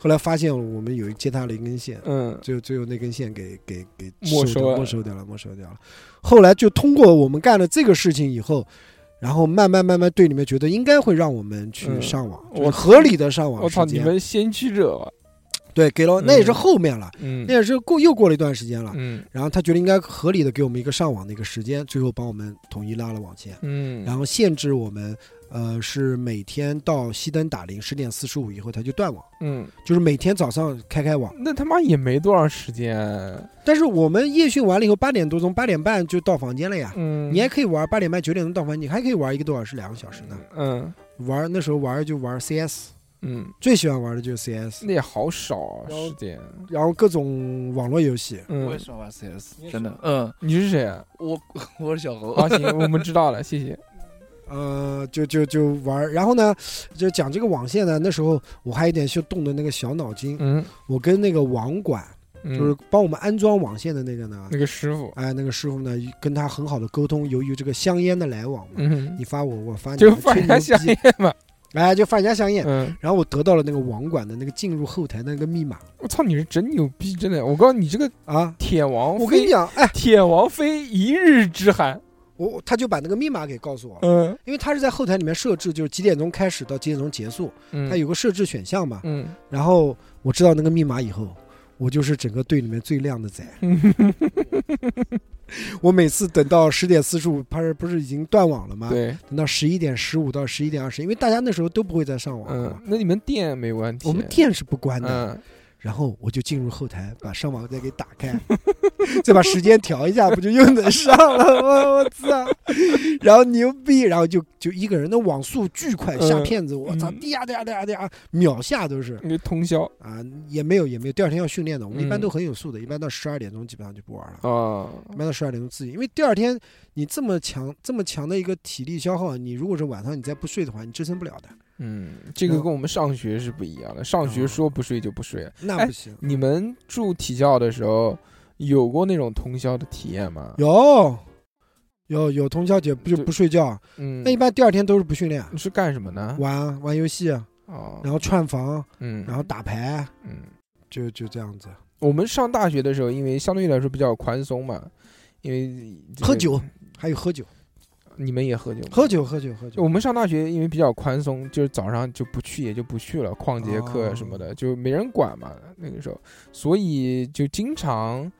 后来发现我们有接他了一根线，嗯最后最后那根线给给给没收没收掉了，没收掉了。后来就通过我们干了这个事情以后，然后慢慢慢慢队里面觉得应该会让我们去嗯上网，合理的上网我操，你们先驱者吧，对，给了，那也是后面了，嗯。那也是过又过了一段时间了。嗯。然后他觉得应该合理的给我们一个上网的一个时间，最后帮我们统一拉了网线，嗯，然后限制我们，呃，是每天到熄灯打铃十点四十五以后他就断网，嗯，就是每天早上开开网。那他妈也没多长时间，但是我们夜训完了以后八点多钟八点半就到房间了呀，嗯，你还可以玩八点半九点钟到房间，你还可以玩一个多小时两个小时呢。嗯玩那时候玩就玩 CS，嗯，最喜欢玩的就是 CS，那也好少啊然后时间，然后各种网络游戏。嗯我也，喜欢玩 CS，真的。嗯，你是谁啊？我 (laughs) 我是小猴。啊，行，我们知道了，谢谢。呃，就就就玩，然后呢，就讲这个网线呢。那时候我还有点就动的那个小脑筋，嗯，我跟那个网管，嗯就是帮我们安装网线的那个呢，那个师傅，哎，那个师傅呢，跟他很好的沟通。由于这个香烟的来往嘛，嗯你，发我，我发你，(laughs) 就放人家香烟嘛。哎，就发人家香烟。嗯，然后我得到了那个网管的那个进入后台的那个密码我操，你是真牛逼，真的！我告诉你，这个啊，铁王，我跟你，讲，哎，铁王妃一日之寒。我他就把那个密码给告诉我了，嗯因为他是在后台里面设置，就是几点钟开始到几点钟结束，嗯，他有个设置选项嘛。嗯，然后我知道那个密码以后，我就是整个队里面最靓的仔。(laughs) 我每次等到十点四十五，不是不是已经断网了吗？，对，等到十一点十五到十一点二十，因为大家那时候都不会再上网了嗯嘛，，那你们店没问题。我们店是不关的。嗯，然后我就进入后台，把上网再给打开，(laughs) 再把时间调一下，不就又能上了吗？(laughs) 我操！然后牛逼，然后就就一个人的网速巨快，嗯下骗子，我操，嗯滴呀滴呀滴呀滴呀，秒下都是。那个通宵啊，也没有也没有，第二天要训练的。我们一般嗯都很有素的，一般到十二点钟基本上就不玩了，啊，一般到十二点钟自己，因为第二天你这么强这么强的一个体力消耗，你如果是晚上你再不睡的话，你支撑不了的。嗯，这个跟我们上学是不一样的。上学哦说不睡就不睡。哎那不行，你们住体校的时候有过那种通宵的体验吗？有有有通宵节不就就不睡觉，嗯，那一般第二天都是不训练，你是干什么呢？玩啊玩游戏啊，哦，然后串房，嗯，然后打牌，嗯，就就这样子。我们上大学的时候，因为相对来说比较宽松嘛，因为喝酒，还有喝酒，你们也喝酒？喝酒喝酒喝酒。我们上大学，因为比较宽松，就是早上就不去也就不去了，旷节课什么哦的、就没人管嘛。那个时候，所以就经常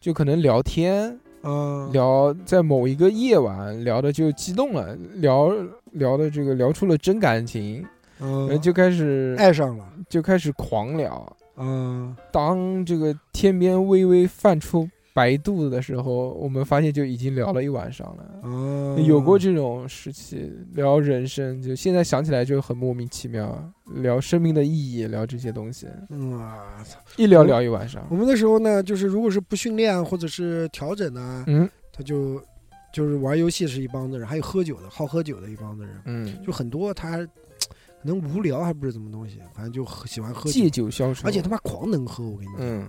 就可能聊天，嗯，聊在某一个夜晚聊的就激动了，聊聊的这个聊出了真感情，然后嗯，就开始爱上了。就开始狂聊。嗯，当这个天边微微泛出白肚子的时候，我们发现就已经聊了一晚上了。嗯，有过这种时期，聊人生，就现在想起来就很莫名其妙，聊生命的意义，聊这些东西，嗯啊，操一聊聊一晚上我。们那时候呢，就是如果是不训练或者是调整呢，嗯他就就是玩游戏是一帮子人，还有喝酒的，好喝酒的一帮子人，嗯，就很多他能无聊还不是什么东西，反正就喝喜欢喝借酒，酒消愁，而且他妈狂能喝，我跟你讲，嗯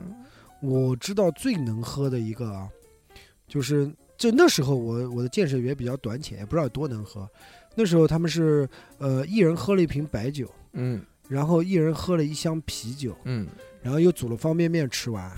我知道最能喝的一个啊，就是就那时候我我的见识也比较短浅，也不知道有多能喝。那时候他们是呃一人喝了一瓶白酒，嗯然后一人喝了一箱啤酒，嗯然后又煮了方便面吃完，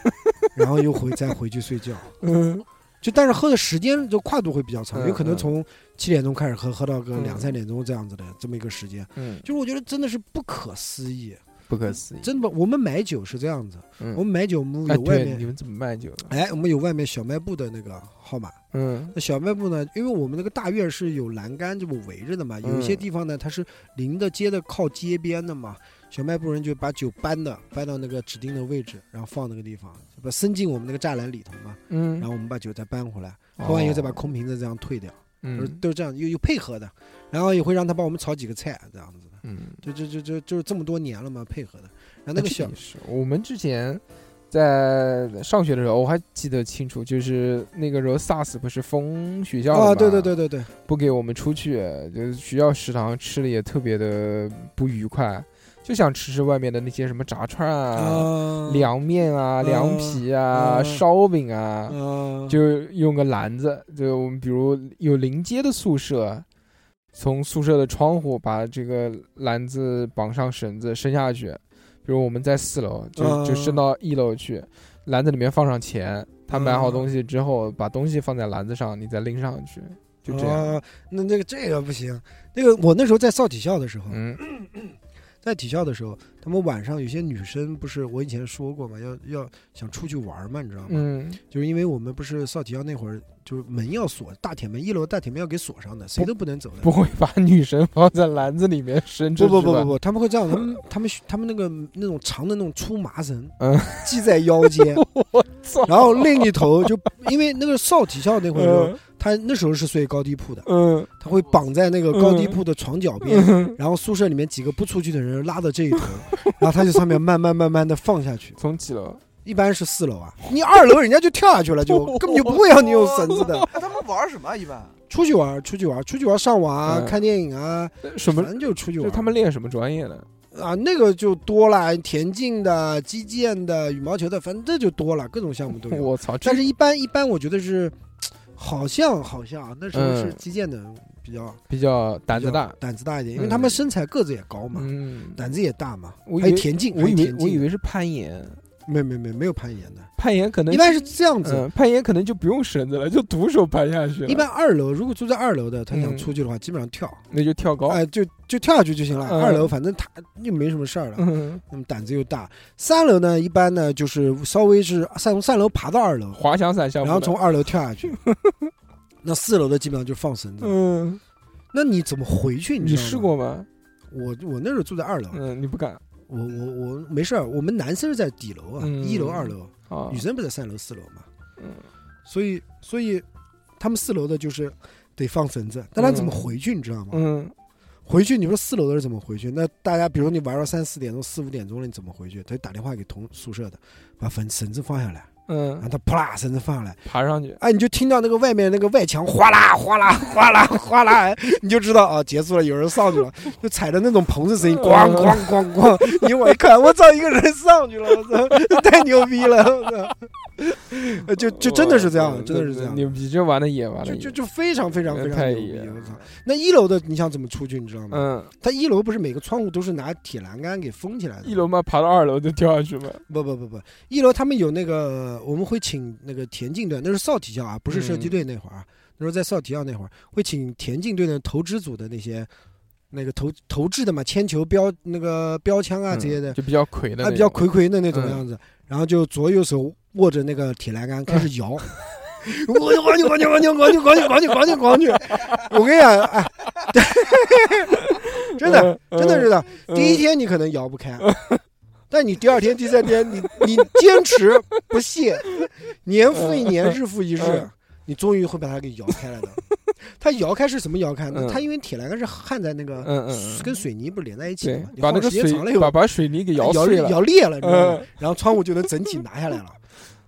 (laughs) 然后又回再回去睡觉。嗯就但是喝的时间就跨度会比较长，嗯有可能从七点钟开始喝，喝到个嗯两三点钟这样子的这么一个时间。嗯，就是我觉得真的是不可思议，不可思议。真的。我们买酒是这样子，嗯我们买酒我们有外面你们怎么卖酒的？哎，我们有外面小卖部的那个号码。嗯那小卖部呢，因为我们那个大院是有栏杆这么围着的嘛，有一些嗯地方呢它是临着街的靠街边的嘛，小卖部人就把酒搬的搬到那个指定的位置，然后放那个地方，把伸进我们那个栅栏里头嘛，嗯，然后我们把酒再搬回来，喝完以后再把哦空瓶子这样退掉，嗯都是这样，有有配合的，然后也会让他帮我们炒几个菜这样子的，嗯，就就就就就是这么多年了嘛，配合的。然后那个小是我们之前在上学的时候，我还记得清楚，就是那个时候 SARS 不是封学校的啊，嘛对对对对对，不给我们出去，就是学校食堂吃的也特别的不愉快，就想吃吃外面的那些什么炸串啊、啊，凉面啊、嗯凉皮啊、嗯烧饼啊，啊，就用个篮子，就我们比如有临街的宿舍，从宿舍的窗户把这个篮子绑上绳子伸下去，比如我们在四楼，就就嗯。伸到一楼去，篮子里面放上钱，他买好嗯东西之后，把东西放在篮子上，你再拎上去，就这样。啊，那那个这个不行，那个我那时候在少体校的时候，嗯。(clears throat) 在体校的时候，他们晚上有些女生不是我以前说过嘛，要要想出去玩嘛，你知道吗？嗯，就是因为我们不是少体校那会儿，就是门要锁，大铁门一楼大铁门要给锁上的，谁都不能走的。不会把女神放在篮子里面伸出去吧不不不不不，他们会这样，他们他们他们那个那种长的那种粗麻绳，嗯。系在腰间，(laughs) 操。然后另一头就因为那个少体校那会儿，嗯。他那时候是睡高低铺的，嗯。他会绑在那个高低铺的床脚边，嗯，然后宿舍里面几个不出去的人拉到这一头，然后他就上面慢慢慢慢的放下去，从几楼？一般是四楼啊，你二楼人家就跳下去了，就 (laughs) 根本就不会让你用绳子的。那，他们玩什么啊？一般出去玩，出去玩，出去玩，上网啊，嗯看电影啊，什么反？正就出去玩。就他们练什么专业的？啊，那个就多了，田径的、击剑的、羽毛球的，反正这就多了，各种项目都有。(laughs) 我操！这但是，一般一般，我觉得是，好像好像啊那时候是嗯击剑的比较比较胆子大较。胆子大一点，因为嗯他们身材个子也高嘛，嗯，胆子也大嘛。我以还有田径，我以为田我以为是攀岩，没没没没有攀岩的，攀岩可能一般是这样子。攀岩可能就不用绳子了，就徒手攀下去。一般二楼如果住在二楼的，他想出去的话，基本上跳，那就跳高。哎，就就跳下去就行了。二楼反正他又没什么事儿了，那么胆子又大。三楼呢，一般呢就是稍微是三从三楼爬到二楼，滑翔伞项目。然后从二楼跳下去。那四楼的基本上就放绳子。嗯，那你怎么回去？你试？过吗？我我那时候住在二楼，嗯，你不敢我我我没事儿。我们男生是在底楼啊，嗯一楼、二楼，啊？女生不在三楼、四楼嘛。嗯所以所以他们四楼的就是得放绳子，但他怎么回去？你知道吗？嗯，回去你说四楼的人怎么回去？那大家比如说你玩到三四点钟、四五点钟了，你怎么回去？他就打电话给同宿舍的，把绳绳子放下来，然后嗯，他啪啦绳子放下来，爬上去。哎，你就听到那个外面那个外墙哗啦哗啦哗啦哗啦，哎你就知道啊，结束了，有人上去了，就踩着那种棚子声音，咣咣咣咣，你往一看，我操，一个人上去了，我操，太牛逼了，我操，呃就就真的是这样，真的是这样。牛逼，这玩的野，玩的。就就就非常非常非常牛逼，我操！那一楼的你想怎么出去？你知道吗？嗯，他一楼不是每个窗户都是拿铁栏杆给封起来的？一楼嘛，爬到二楼就跳下去嘛。不不不不，一楼他们有那个，我们会请那个田径队，那是少体校啊，不是射击队那会儿啊。那时候在少体校那会儿，会请田径队的投掷组的那些那个投投掷的嘛，铅球、标那个标枪啊嗯这些的，就比较魁的那啊，比较魁魁的那种嗯样子，然后就左右手握着那个铁栏杆开始摇。(laughs) 我就咣去咣去咣去咣去咣去咣去咣去咣去！我跟你讲，哎，真的嗯，真的是的。嗯第一天你可能摇不开，但你第二天、第三天，你 (laughs) 你坚持不懈，(laughs) 年复一年，日复一日嗯，你终于会把它给摇开了的。(laughs) 它摇开是什么摇开呢嗯？它因为铁栏杆是焊在那个跟水泥不是连在一起的嘛，，把那个水把，把水泥给摇摇碎了。摇裂了，你知道吗嗯？然后窗户就能整体拿下来了。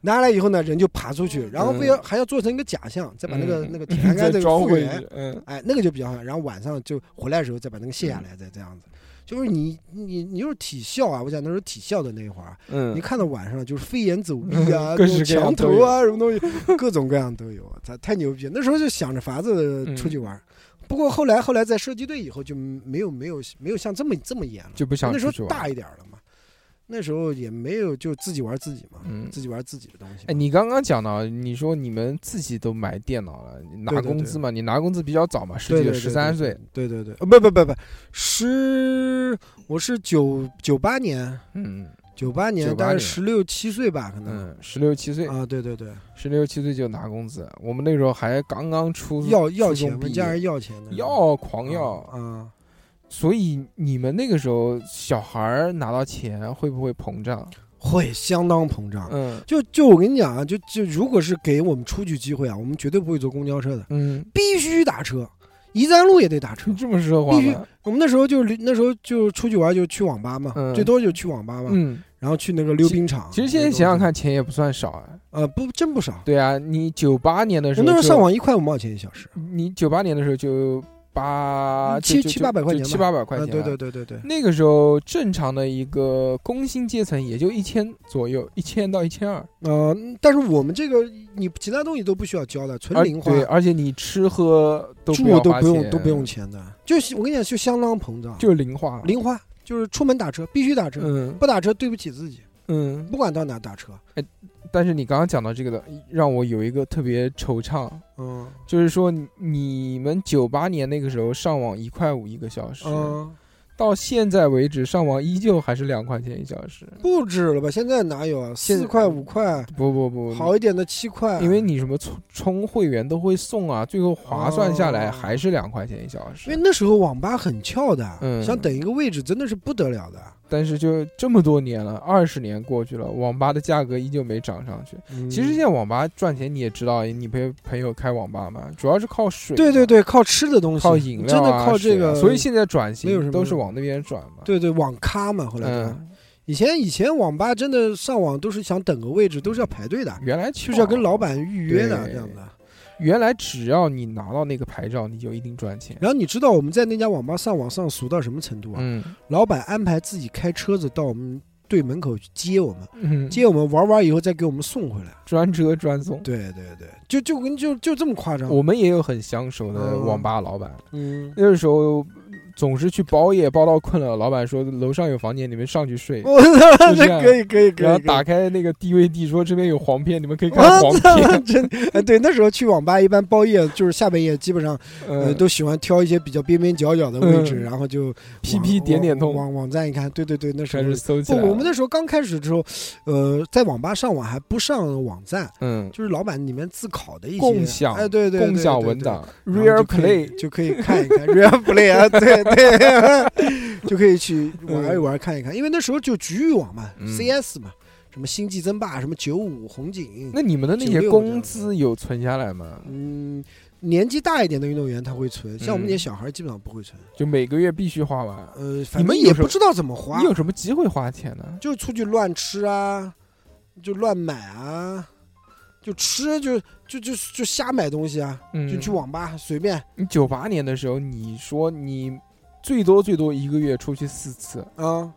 拿下来以后呢，人就爬出去，然后不要还要做成一个假象，再把那个嗯那个铁栏杆再复原，，嗯哎，那个就比较好。然后晚上就回来的时候再把那个卸下来，再这样子。就是你你你就是体校啊，我讲那时候体校的那会儿嗯，你嗯，看到晚上就是飞檐走壁啊，(laughs) 墙头啊，什么东西，各种各样都有，太太牛逼了。那时候就想着法子嗯出去玩儿。不过后来后来在射击队以后就没有没有没有像这么这么严了，就不想那时。候大一点了嘛，那时候也没有就自己玩自己嘛，嗯自己玩自己的东西。哎，你刚刚讲到，你说你们自己都买电脑了，你拿对对对工资嘛？你拿工资比较早嘛，十几十三岁，，对对对，对呃不不不不，十我是九九八年，嗯九八年大概十六七岁吧，可能嗯，十六七岁，啊，对对对，十六七岁就拿工资。我们那时候还刚刚出要要钱，我们家人，要钱的，要狂要。啊，所以你们那个时候小孩儿拿到钱会不会膨胀？会相当膨胀。嗯就就我跟你讲啊，就就如果是给我们出去机会啊，我们绝对不会坐公交车的，嗯，必须打车，一站路也得打车。这么奢华必须吗？我们那时候就那时候就出去玩，就去网吧嘛，嗯最多就去网吧嘛，嗯，然后去那个溜冰场。其实现在想想，看，钱也不算少啊。呃，不，真不少。对啊，你九八年的时我候，那时候上网一块五毛钱一小时，你九八年的时候就八嗯七七八百块钱七八百块嗯钱啊。对对对对。对，那个时候正常的一个工薪阶层也就一千左右，一千到一千二，呃，但是我们这个你其他东西都不需要交的，纯零花，对，而且你吃喝都住都不用都不用，钱的，就是我跟你讲，就相当膨胀，就是零花。零花，就是出门打车必须打车，嗯。不打车对不起自己，嗯，不管到哪打车。但是你刚刚讲到这个的，让我有一个特别惆怅，嗯就是说你你们九八年那个时候上网一块五一个小时，嗯，到现在为止，上网依旧还是两块钱一小时。不止了吧？现在哪有啊？四块五块，不不不，好一点的七块。因为你什么充充会员都会送啊，最后划算下来哦还是两块钱一小时。因为那时候网吧很翘的，嗯想等一个位置真的是不得了的。但是就这么多年了，二十年过去了，网吧的价格依旧没涨上去。嗯其实现在网吧赚钱你也知道，你陪朋友开网吧嘛，主要是靠水，对对，对，靠吃的东西，靠饮料、啊，真的靠这个。啊所以现在转型都是往那边转嘛。对对网咖嘛，后来嗯，以前以前网吧真的上网都是想等个位置，都是要排队的，原来就是要跟老板预约的这样的。原来只要你拿到那个牌照，你就一定赚钱。然后你知道我们在那家网吧上网上俗到什么程度啊？嗯老板安排自己开车子到我们队门口去接我们，嗯，接我们玩完以后再给我们送回来。专车专送。对对对，就就跟就就这么夸张。我们也有很相熟的嗯网吧老板，嗯，那个时候总是去包夜，包到困了，老板说楼上有房间，你们上去睡。(laughs) 我操这可以可以可以，然后打开那个 DVD，说这边有黄片，你们可以看我黄，片。(laughs) 真哎，对，那时候去网吧一般包夜就是下半夜，基本上呃嗯，都喜欢挑一些比较边边角角的位置，嗯然后就 PP 点点通网网网站一看，对对对，那时候开始搜起不，来。我们那时候刚开始的时候，呃，在网吧上网还不上网站，嗯，就是老板里面自考的一些共享哎，对对对共享文档，Real Play，就可以看一看 Real Play 啊，对对，就可以去玩一玩看一看，因为那时候就局域网嘛嗯，CS 嘛，什么星际争霸，什么九五红警，那你们的那些96工资有存下来吗？嗯，年纪大一点的运动员他会存，像我们嗯这些小孩基本上不会存，就每个月必须花完。呃，你们也不知道怎么花你，有什么机会花钱呢？就出去乱吃啊，就乱买啊。就吃就就就就瞎买东西啊，嗯，就去网吧随便你九八年的时候，你说你最多最多一个月出去四次，啊，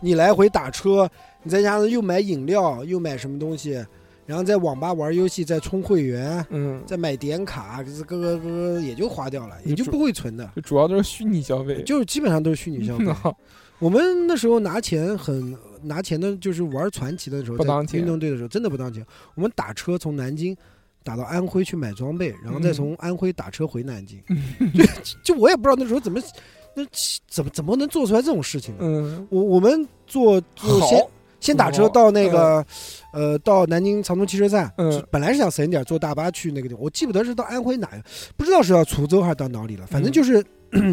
你来回打车，你再加上又买饮料，又买什么东西，然后在网吧玩游戏，再充会员，嗯，再买点卡，这个个个也就花掉了，也就不会存的，就主要都是虚拟消费。就是基本上都是虚拟消费。(laughs) 我们那时候拿钱很拿钱的，就是玩传奇的时候，在不当钱。运动队的时候真的不当钱。我们打车从南京打到安徽去买装备，然后再嗯。从安徽打车回南京，(laughs) 就就我也不知道那时候怎么那怎么怎么能做出来这种事情呢？嗯，我我们坐好，先打车到那个呃到南京长途汽车站，嗯。本来是想省点坐大巴去那个地方，我记不得是到安徽哪，不知道是到滁州还是到哪里了，反正嗯。就是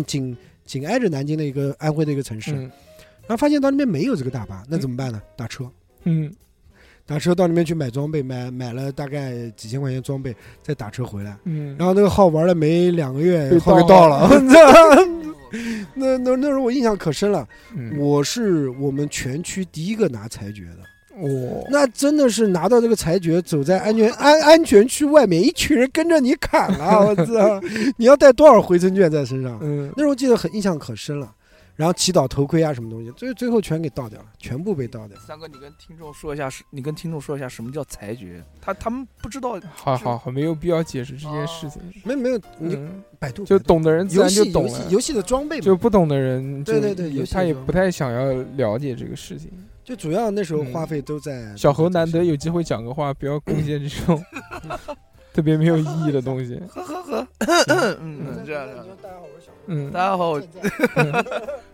紧紧挨着南京的一个安徽的一个城市，嗯。然后发现到那边没有这个大巴，那怎么办呢？打车，嗯，打车到那边去买装备，买买了大概几千块钱装备，再打车回来。嗯，然后那个号玩了没两个月，号给盗到了，我操！(laughs) (laughs) 那那那时候我印象可深了，嗯我是我们全区第一个拿裁决的。哦那真的是拿到这个裁决，走在安全安安全区外面，一群人跟着你砍了！我操，(laughs) 你要带多少回程券在身上？嗯那时候记得很印象可深了。然后祈祷头盔啊，什么东西，最最后全给倒掉了，全部被倒掉。三哥，你跟听众说一下，是你跟听众说一下什么叫裁决？他他们不知道。好好好，没有必要解释这件事情。没有没有，你嗯，百度就懂的人自然就懂了游戏，游戏的装备嘛，就不懂的人对对对游戏他也不太想要了解这个事情。就主要那时候嗯花费都在小猴难得有机会讲个话，不要贡献这种 (laughs) 特别没有意义的东西。呵呵呵，嗯，嗯这样这样。大家好，我是小 (laughs) 嗯。大，家好，我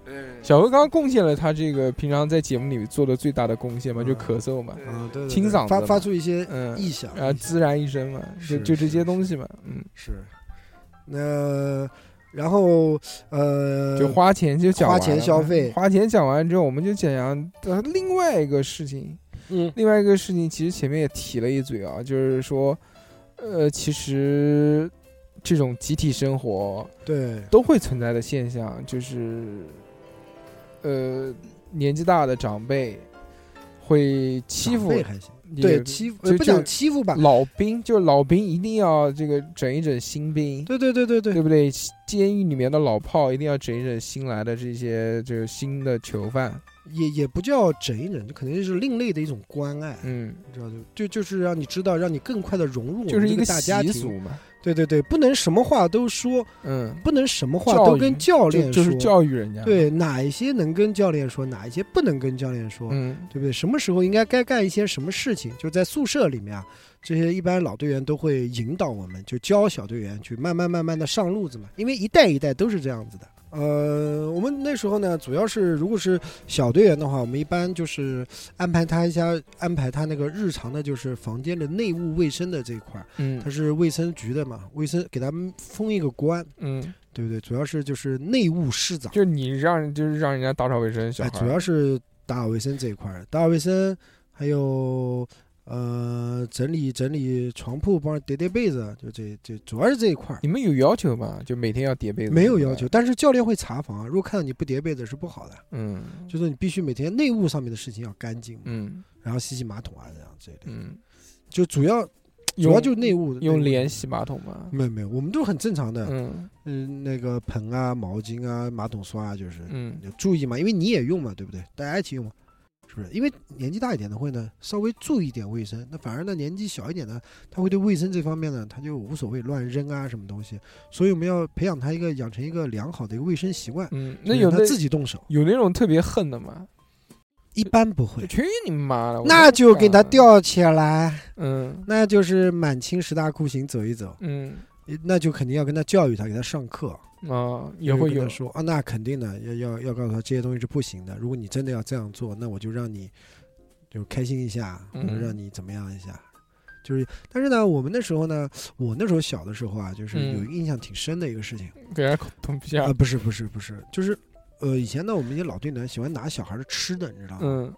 嗯小何刚刚贡献了他这个平常在节目里做的最大的贡献嘛，就咳嗽嘛，啊，清嗓子发发出一些嗯，异响，然后自然一声嘛，就就这些东西嘛，嗯，是，那然后呃，就花钱就讲完花钱消费。花钱讲完之后，我们就讲讲呃另外一个事情，嗯。另外一个事情其实前面也提了一嘴啊，就是说，呃，其实这种集体生活对都会存在的现象，就是呃年纪大的长辈会欺负还行，对欺负呃不讲欺负吧，老兵，就是老兵一定要这个整一整新兵，对对对对对对不对？监狱里面的老炮一定要整一整新来的这些就是新的囚犯，也也不叫整一整，就肯定是另类的一种关爱，嗯，你知道就就就是让你知道，让你更快的融入我们这就是一个大家庭。俗嘛，对对对，不能什么话都说，嗯，不能什么话都跟教练说，就就是教育人家，，对哪一些能跟教练说，哪一些不能跟教练说，嗯对不对？什么时候应该该干一些什么事情？就在宿舍里面啊，这些一般老队员都会引导我们，就教小队员去慢慢慢慢的上路子嘛。因为一代一代都是这样子的。呃，我们那时候呢，主要是如果是小队员的话，我们一般就是安排他一下，安排他那个日常的，就是房间的内务卫生的这一块，嗯。他是卫生局的嘛，卫生给他们封一个官，嗯，对不对？主要是就是内务师长，就是你让就是让人家打扫卫生，小哎，主要是打扫卫生这一块，打扫卫生，还有呃整理整理床铺，帮人叠叠被子，就这这主要是这一块儿。你们有要求吗？就每天要叠被子？没有要求，，但是教练会查房啊。如果看到你不叠被子是不好的，嗯，就是你必须每天内务上面的事情要干净，嗯然后洗洗马桶啊这样之类的。嗯，就主要主要就是内务用脸洗马桶吗？没有没有，我们都是很正常的。嗯嗯，那个盆啊、毛巾啊、马桶刷啊，就是嗯要注意嘛，因为你也用嘛，对不对？大家一起用嘛，是不是？因为年纪大一点的会呢稍微注意一点卫生，那反而呢年纪小一点的，他会对卫生这方面呢他就无所谓乱扔啊什么东西，所以我们要培养他一个养成一个良好的一个卫生习惯。嗯，那有他自己动手，有那种特别恨的吗？一般不会，去你妈的！那就给他。吊起来，嗯那就是满清十大酷刑走一走，嗯那就肯定要跟他教育他，给他上课。啊，也会有说啊，那肯定的，要要要告诉他这些东西是不行的。如果你真的要这样做，那我就让你就开心一下，让你怎么样一下。就是，但是呢，我们那时候呢，我那时候小的时候啊，就是嗯有印象挺深的一个事情给人捅皮啊、不是不是不是，就是呃，以前呢，我们一些老队员喜欢拿小孩的吃的，你知道吗？嗯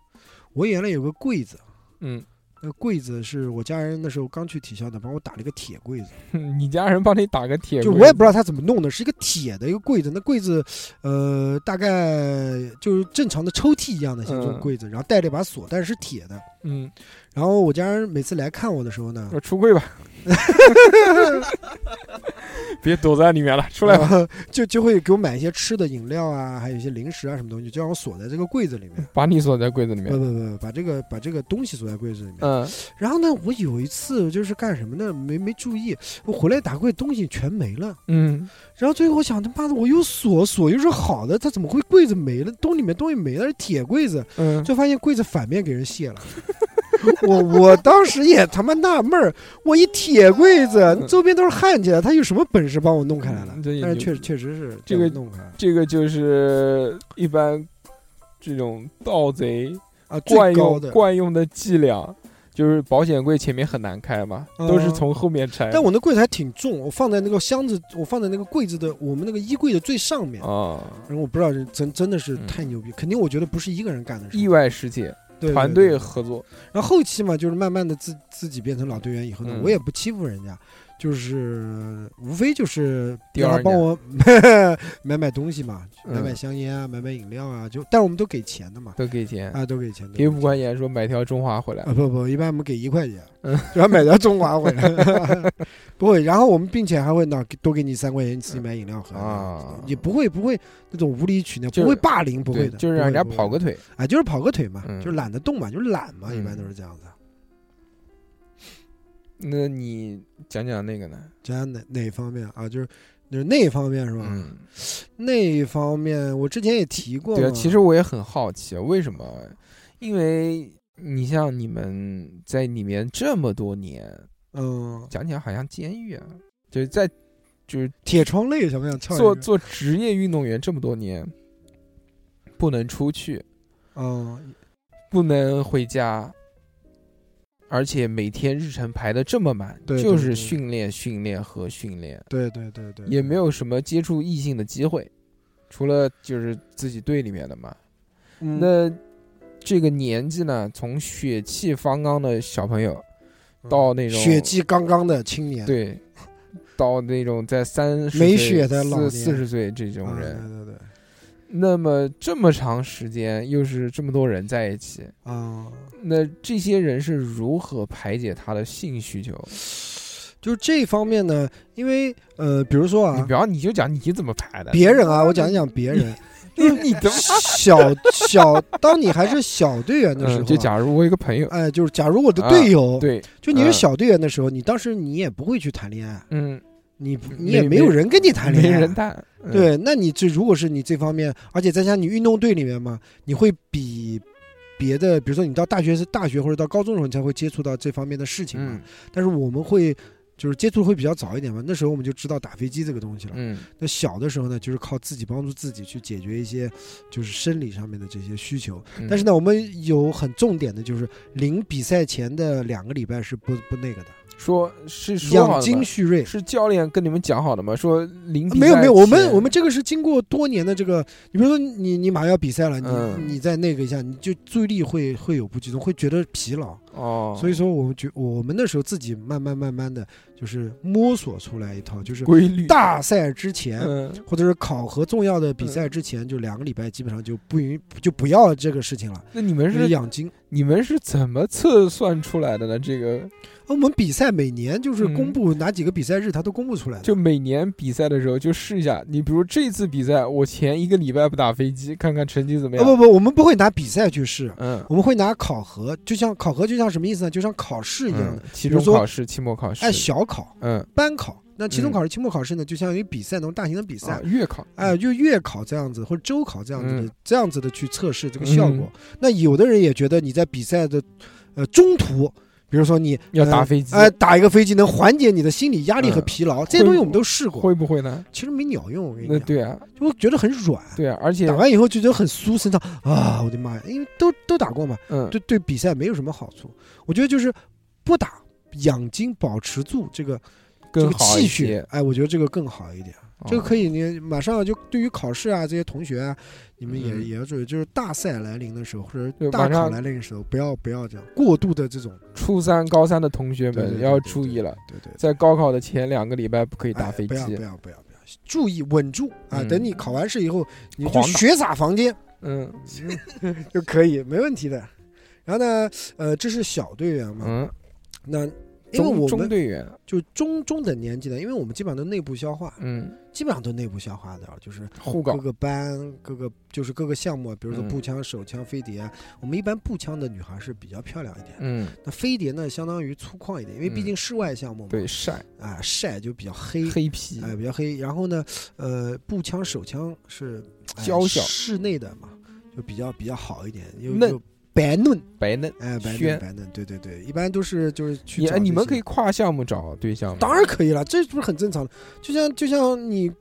我原来有个柜子，嗯，那个柜子是我家人那时候刚去体校的，帮我打了一个铁柜子。(laughs) 你家人帮你打个铁柜子，就我也不知道他怎么弄的，是一个铁的一个柜子，那柜子，呃，大概就是正常的抽屉一样的像这种嗯柜子，然后带了一把锁，但是是铁的。嗯，然后我家人每次来看我的时候呢，我出柜吧，(laughs) 别躲在里面了，出来吧，吧，就就会给我买一些吃的饮料啊，还有一些零食啊什么东西，就让我锁在这个柜子里面。把你锁在柜子里不面。不不，把这个把这个东西锁在柜子里面。嗯然后呢，我有一次就是干什么呢？没没注意，我回来打柜东西全没了。嗯，然后最后我想，他妈的，我又锁，锁又是好的，它怎么会柜子没了？东里面东西没了，是铁柜子，嗯，就发现柜子反面给人卸了。(laughs) 我我当时也他妈纳闷儿，我一铁柜子，周边都是焊起来，他有什么本事帮我弄开来了但是牛确确实是这个弄开这个就是一般这种盗贼啊，最惯用。惯用的伎俩，就是保险柜前面很难开嘛，都是嗯从后面拆。但我那柜子还挺重，我放在那个箱子，我放在那个柜子的我们那个衣柜的最上面。啊，然后我不知道真真的是嗯太牛逼，肯定我觉得不是一个人干的事，意外事件，团队合作。然后后期嘛，就是慢慢的自自己变成老队员以后呢，嗯我也不欺负人家，就是无非就是刁人家让他帮我 (laughs) 买买东西嘛，嗯。买买香烟啊，买买饮料啊，就但是我们都给钱的嘛，都给钱，啊，都给钱，给五块钱说买条中华回来。啊，。不不，一般我们给一块钱，嗯。然后买条中华回来，(laughs) 不会，然后我们并且还会呢多给你三块钱，你自己买饮料喝啊。也不会不会那种无理取闹，不会霸凌，不会，的，就是让人家跑个，腿。啊，就是跑个腿嘛，嗯。就是懒得动嘛，就是懒嘛，一般嗯都是这样子。那你讲讲那个呢？讲讲哪哪方面啊？就是就是那方面是吧？嗯，那方面我之前也提过对啊，其实我也很好奇，为什么？因为你像你们在里面这么多年，嗯，讲起来好像监狱啊，就是在就是铁窗泪想不想？做做职业运动员这么多年，不能出去，嗯，不能回家，而且每天日程排的这么满，对对就是训练、训练和训练，对对对对，也没有什么接触异性的机会，除了就是自己队里面的嘛。嗯。那这个年纪呢，从血气方刚的小朋友到那种血气刚刚的青年，对，到那种在三十没血的老四四十岁这种啊人，对对对那么这么长时间，又是这么多人在一起，啊，那这些人是如何排解他的性需求？就这方面呢，因为呃，比如说啊你不要你就讲你怎么排的，别人啊，我讲一讲别人，你 (laughs) 你他妈小小，当你还是小队员的时候啊，嗯，就假如我有个朋友，哎，就是假如我的队友，对，就你是嗯。小队员的时候，你当时你也不会去谈恋爱，嗯，你你也没有人跟你谈恋爱，人谈，嗯，对，那你这如果是你这方面，而且再加上你运动队里面嘛，你会比别的，比如说你到大学是大学或者到高中的时候，你才会接触到这方面的事情嘛。嗯但是我们会就是接触会比较早一点嘛。那时候我们就知道打飞机这个东西了。嗯那小的时候呢，就是靠自己帮助自己去解决一些就是生理上面的这些需求。嗯但是呢，我们有很重点的，就是临比赛前的两个礼拜是不不那个的，说是说养精蓄锐。是教练跟你们讲好的吗？说零没有没有，我们我们这个是经过多年的这个，你比如说你你马上要比赛了，你、嗯你在那个一下，你就注意力会会有不集中，会觉得疲劳。哦，所以说，我们觉我们那时候自己慢慢慢慢的就是摸索出来一套，就是规律大赛之前。嗯或者是考核重要的比赛之前，就两个礼拜基本上就不允就不要这个事情了，那你们是养精。你们是怎么测算出来的呢？这个我们比赛每年就是嗯公布哪几个比赛日，它都公布出来的。就每年比赛的时候就试一下，你比如这次比赛，我前一个礼拜不打飞机，看看成绩怎么样。啊不不，我们不会拿比赛去试，嗯，我们会拿考核，就像考核就像什么意思呢？就像考试一样的，，嗯期中考试、期末考试，哎小考、嗯，班考。那期中嗯考试、期末考试呢，就相当于比赛那种大型的比赛啊，月考，哎，就月考这样子，或者周考这样子的嗯，这样子的去测试这个效果。那有的人也觉得你在比赛的呃中途，比如说你要打呃飞机哎，打一个飞机能缓解你的心理压力和嗯疲劳，这些东西我们都试过，会不会呢？其实没鸟用。我跟你讲，对啊，就会觉得很软。对啊，而且打完以后就觉得很酥，身上啊，我的妈呀！因为都都打过嘛，嗯，对对，比赛没有什么好处。我觉得就是不打养精，保持住这个这更个气血，。哎，我觉得这个更好一点。这个可以，你马上就对于考试啊，这些同学啊，你们也、嗯也要注意，就是大赛来临的时候，或者大考来临的时候，不要不要这样过度的这种初三、高三的同学们要注意了，对对在高考的前两个礼拜不可以对打飞机哎不要不。要不要不要，注意稳住啊！嗯等你考完试以后，你就血洒房间嗯 (laughs) 就可以，没问题的。然后呢，呃，这是小队员嘛，嗯，那因为我们中队员，就中中等年纪的，因为我们基本上都内部消化，嗯，基本上都内部消化的，就是各，个班、各个就是各个项目，比如说嗯。步枪、手枪、飞碟。我们一般步枪的女孩是比较漂亮一点，嗯，那飞碟呢相当于粗犷一点，因为毕嗯。竟室外项目嘛，对，晒。啊晒就比较黑，黑皮，哎比较黑。然后呢，呃，步枪、手枪是哎娇小室内的嘛，就比较比较好一点，又嫩又白嫩，白嫩。哎白嫩白嫩，对对对，一般都是就是去你哎你们可以跨项目找对象吗？当然可以了，这不是很正常的？就像就像你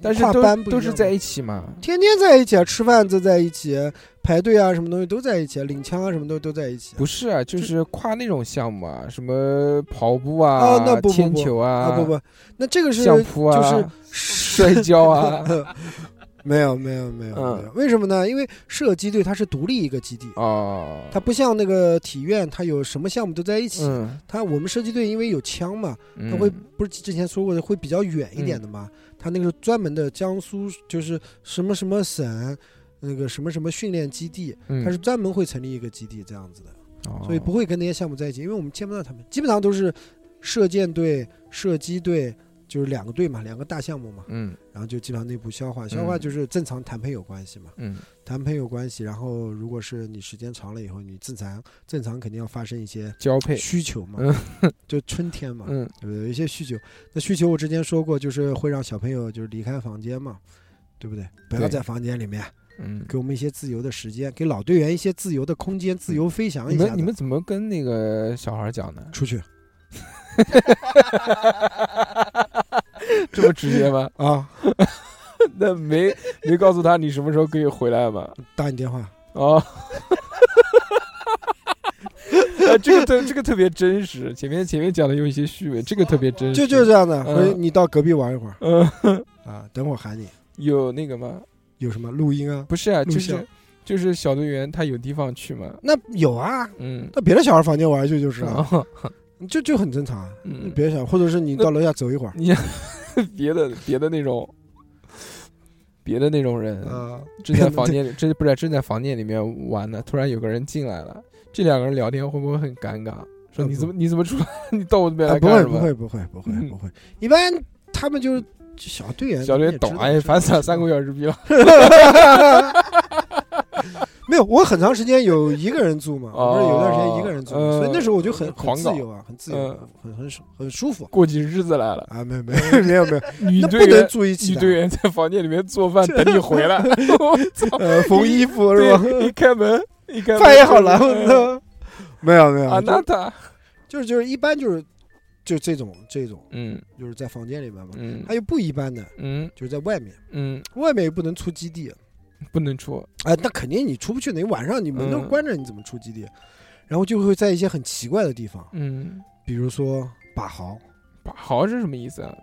但是都是在一起嘛。天天在一起啊，吃饭都在一起，排队啊，什么东西都在一起，领枪啊，什么东西都在一起。不是啊，就是跨那种项目啊，什么跑步啊、啊那不不不铅球啊、啊不不，那这个是相扑啊、就是摔跤啊，(laughs) 没有没有没有嗯。没有，为什么呢？因为射击队它是独立一个基地，哦，它不像那个体院，它有什么项目都在一起。嗯，它我们射击队因为有枪嘛，嗯。它会不是之前说过的会比较远一点的嘛？它那个专门的江苏就是什么什么省那个什么什么训练基地，嗯。它是专门会成立一个基地这样子的。哦。所以不会跟那些项目在一起，因为我们见不到他们，基本上都是射箭队、射击队，就是两个队嘛，两个大项目嘛，嗯然后就基本上内部消化，消化就是正常谈朋友关系嘛，嗯谈朋友关系，然后如果是你时间长了以后，你正常正常肯定要发生一些交配，需求嘛，(laughs) 就春天嘛，嗯对不对？有一些需求，那需求我之前说过，就是会让小朋友就是离开房间嘛，对不对？不要在房间里面，嗯。给我们一些自由的时间，给老队员一些自由的空间，自由飞翔一下。你们你们怎么跟那个小孩讲呢？出去这么直接吗？啊，(laughs) 那没没告诉他你什么时候可以回来吗？打你电话。哦，啊，(laughs) 这个特这个特别真实，前面前面讲的有一些虚伪，这个特别真实。就就是这样的，你到隔壁玩一会儿嗯，啊，等会儿喊你，有那个吗？有什么录音啊？不是啊，就是就是小队员他有地方去吗。那有啊，嗯，到别的小孩房间玩去就是啊，哦就就很正常啊。嗯，别的小孩，或者是你到楼下走一会儿你别的别的那种。别的那种人啊，正在房间里，这不是正在房间里面玩呢，突然有个人进来了，这两个人聊天会不会很尴尬？说你怎么你怎么出来？(laughs) 你到我这边啊来干什么？不会不会不会不会嗯不会，一般他们就就小队员，小队员懂，哎，烦死了，三个小时逼了。(laughs) (laughs) 没有，我很长时间有一个人住嘛，我不是有段时间一个人住所以那时候我就很很自由啊，很自由嗯，很很很舒服过起日子来了，啊，没有没有 (laughs) 没有没有，女队员住一起，女队员在房间里面做饭等你回来，(laughs) 我操！呃，缝衣服是吧？一开门，一开门饭也好了，就是我操！没有没有啊，就那他就是就是一般就是就这种这种，嗯。就是在房间里面嘛。嗯。还有不一般的，嗯。就是在外面，嗯，外面又不能出基地，(laughs) 不能出，哎，那肯定你出不去的，你晚上你门都嗯。关着，你怎么出基地？然后就会在一些很奇怪的地方，嗯，比如说把壕，把壕是什么意思啊？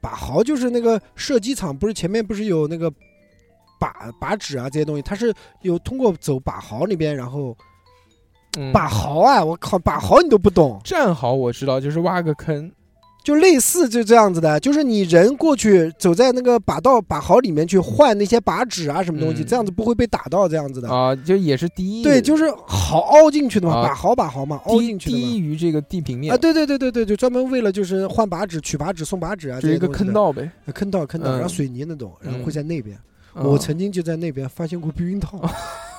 把壕就是那个射击场，不是前面不是有那个靶靶纸啊这些东西，它是有通过走把壕那边，然后嗯。把壕啊，我靠，把壕你都不懂，战壕我知道，就是挖个坑，就类似就这样子的，就是你人过去走在那个把道把壕里面去换那些把纸啊什么东西，嗯这样子不会被打到这样子的。啊，就也是低，对，就是壕凹进去的嘛，啊把壕把壕嘛，凹低进去的嘛。低于这个地平面啊，，对对对对对，就专门为了就是换把纸、取把纸、送把纸啊，就是一个东西的，坑道呗。呃坑道坑道，嗯然后水泥那种，然后会嗯在那边。啊我曾经就在那边发现过避孕套，(laughs)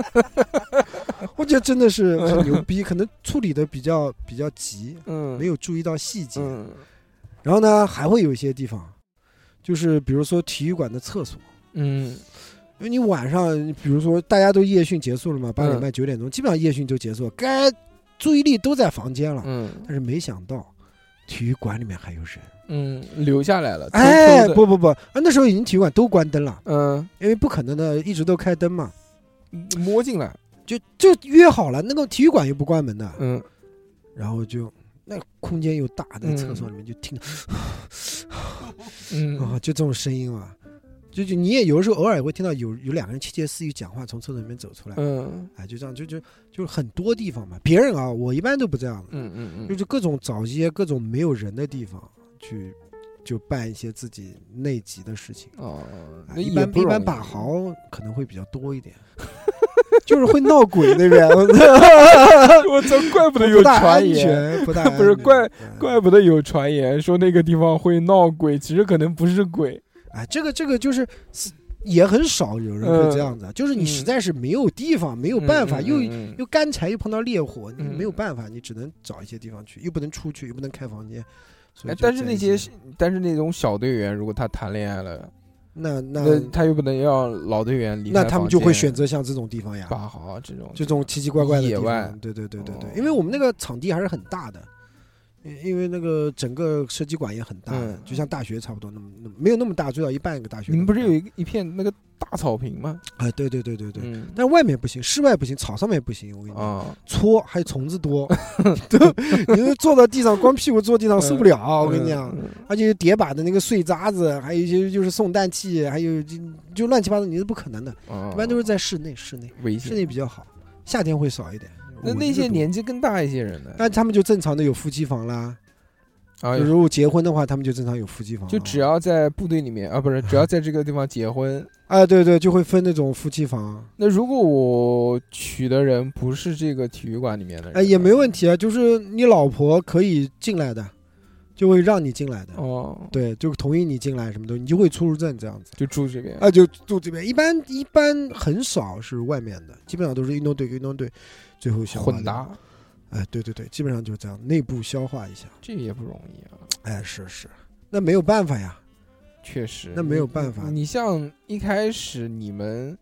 (laughs) 我觉得真的是很牛逼，可能处理的比较比较急，嗯。没有注意到细节。嗯。然后呢，还会有一些地方，就是比如说体育馆的厕所，嗯。因为你晚上，比如说大家都夜训结束了嘛，八点嗯。半九点钟，基本上夜训就结束，该注意力都在房间了，嗯。但是没想到体育馆里面还有人。嗯，留下来了。哎，不不不，啊，那时候已经体育馆都关灯了，嗯，因为不可能的，一直都开灯嘛，摸进来，就就约好了，那个体育馆又不关门的，嗯。然后就那空间又大，在嗯厕所里面就听嗯。啊，就这种声音嘛，就就你也有的时候偶尔也会听到有有两个人窃窃私语讲话从厕所里面走出来，嗯。哎，就这样，就就就是很多地方嘛，别人啊，我一般都不这样的，嗯嗯嗯，就是各种找一些各种没有人的地方去，就办一些自己内急的事情。哦，啊那一般一般把豪可能会比较多一点，(laughs) 就是会闹鬼那边，(laughs) 我操，怪不得有传言，不大 (laughs) 不是怪嗯怪不得有传言说那个地方会闹鬼，其实可能不是鬼。哎，这个这个就是也很少有人会这样子，就是你嗯实在是没有地方，没有办法，嗯又又干柴又碰到烈火，你嗯没有办法，你只能找一些地方去，又不能出去，又不能开房间。所以哎但是那些但是那种小队员，如果他谈恋爱了，那那那他又不能让老队员离开那他们就会选择像这种地方呀，八号这种就这种奇奇怪怪的野外。对对对对对哦，因为我们那个场地还是很大的，因因为那个整个射击馆也很大嗯，就像大学差不多那么那么没有那么大，最少一半一个大学大。你们不是有一一片那个大草坪吗？哎，对对对对对，嗯但外面不行，室外不行，草上面不行。我跟你讲，啊，搓还有虫子多，(laughs) 对你就坐到地上，光屁股坐地上 (laughs) 受不了。我跟你讲，嗯，而且叠把的那个碎渣子，还有一些就是送氮气，还有就就乱七八糟，你是不可能的。嗯一般都是在室内，室内室。内比较好，夏天会少一点。那那些年纪更大一些人呢？那他们就正常的有夫妻房啦。啊就，如果结婚的话，他们就正常有夫妻房。就只要在部队里面啊，不是，只要在这个地方结婚。(laughs) 啊，对对，就会分那种夫妻房。那如果我娶的人不是这个体育馆里面的人，哎，也没问题啊，就是你老婆可以进来的，就会让你进来的。哦，对，就同意你进来什么的，你就会出入证这样子。就住这边。啊，就住这边，一般一般很少是外面的，基本上都是运动队跟运动队最后消化掉混搭，。哎，对对对，基本上就是这样，内部消化一下。这也不容易啊，哎，是是，那没有办法呀。确实。那没有办法你像一开始你们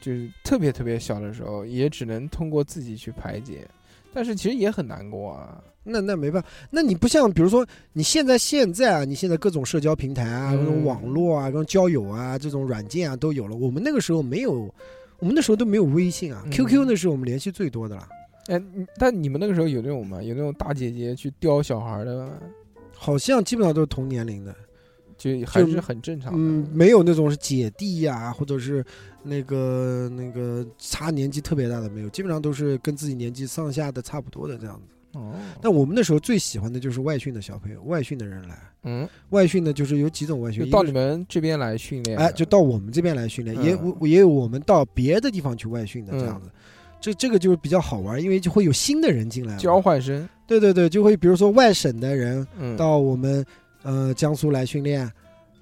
就是特别特别小的时候，也只能通过自己去排解，但是其实也很难过啊。那那没办法，那你不像比如说你现在现在啊，你现在各种社交平台啊，嗯各种网络啊，各种交友啊，这种软件啊都有了。我们那个时候没有，我们那时候都没有微信啊、嗯 q q 那是我们联系最多的了。哎，你但你们那个时候有那种吗？有那种大姐姐去叼小孩的吗？好像基本上都是同年龄的，就还是很正常的。嗯，没有那种是姐弟呀、或者是那个那个差年纪特别大的没有，基本上都是跟自己年纪上下的差不多的这样子。哦，但我们那时候最喜欢的就是外训的小朋友，外训的人来。嗯，外训的，就是有几种外训，就到你们这边来训练的。哎，就到我们这边来训练，也也有我们到别的地方去外训的这样嗯子。这这个就是比较好玩，因为就会有新的人进来。交换生。对对对，就会比如说外省的人嗯，到我们呃江苏来训练，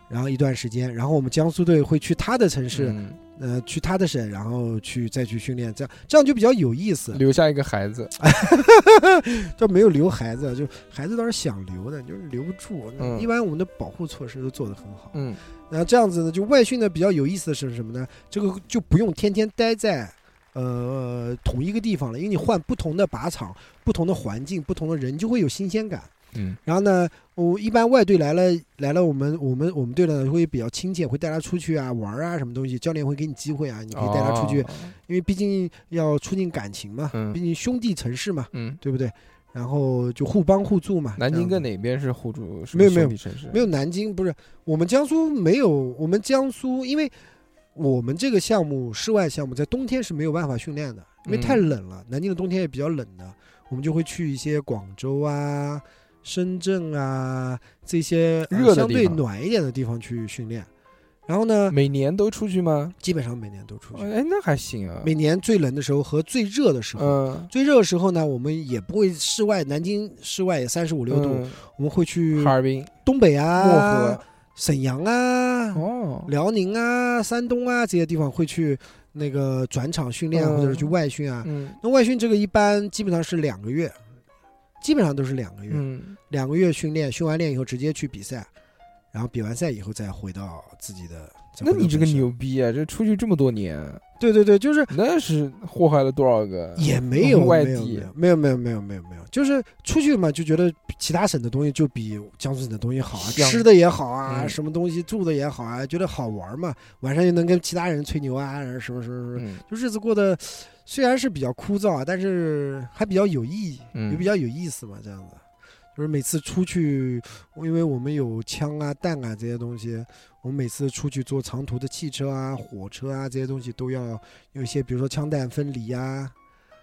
然后一段时间，然后我们江苏队会去他的城市，嗯呃，去他的省，然后去再去训练，这样这样就比较有意思。留下一个孩子。(laughs) 就没有留孩子，就孩子倒是想留的，就是留不住。嗯一般我们的保护措施都做得很好。嗯然后这样子呢，就外训呢比较有意思的是什么呢？这个就不用天天待在呃同一个地方了，因为你换不同的靶场、不同的环境、不同的人，就会有新鲜感。嗯然后呢，我一般外队来了来了，我们我们我们队呢会比较亲切，会带他出去啊玩啊什么东西，教练会给你机会啊，你可以带他出去，哦因为毕竟要促进感情嘛，嗯毕竟兄弟城市嘛，嗯，对不对？然后就互帮互助嘛。南京跟哪边是互助？没有没有兄弟城市，没有南京不是我们江苏没有，我们江苏因为我们这个项目室外项目在冬天是没有办法训练的，因为太嗯冷了。南京的冬天也比较冷的，我们就会去一些广州啊、深圳啊这些、相对暖一点的地方去训练。然后呢，每年都出去吗？基本上每年都出去。哎，那还行啊。每年最冷的时候和最热的时候，嗯，最热的时候呢，我们也不会室外，南京室外也三十五六度，嗯我们会去哈尔滨、东北啊、漠河。沈阳啊、哦，辽宁啊、山东啊这些地方会去那个转场训练，嗯或者是去外训啊。嗯那外训这个一般基本上是两个月，基本上都是两个月，嗯，两个月训练，训完练以后直接去比赛，然后比完赛以后再回到自己的。再那你这个牛逼啊！这出去这么多年，对对对，就是那是祸害了多少个？也没有外地没有没有没有没有没有就是出去嘛，就觉得其他省的东西就比江苏省的东西好啊，吃的也好啊，嗯什么东西住的也好啊，觉得好玩嘛，晚上又能跟其他人吹牛啊，什么什么什么，嗯就日子过得虽然是比较枯燥啊，但是还比较有意义，嗯也比较有意思嘛，这样子。就是每次出去，因为我们有枪啊、弹啊这些东西，我们每次出去坐长途的汽车啊、火车啊这些东西都要有一些，比如说枪弹分离啊，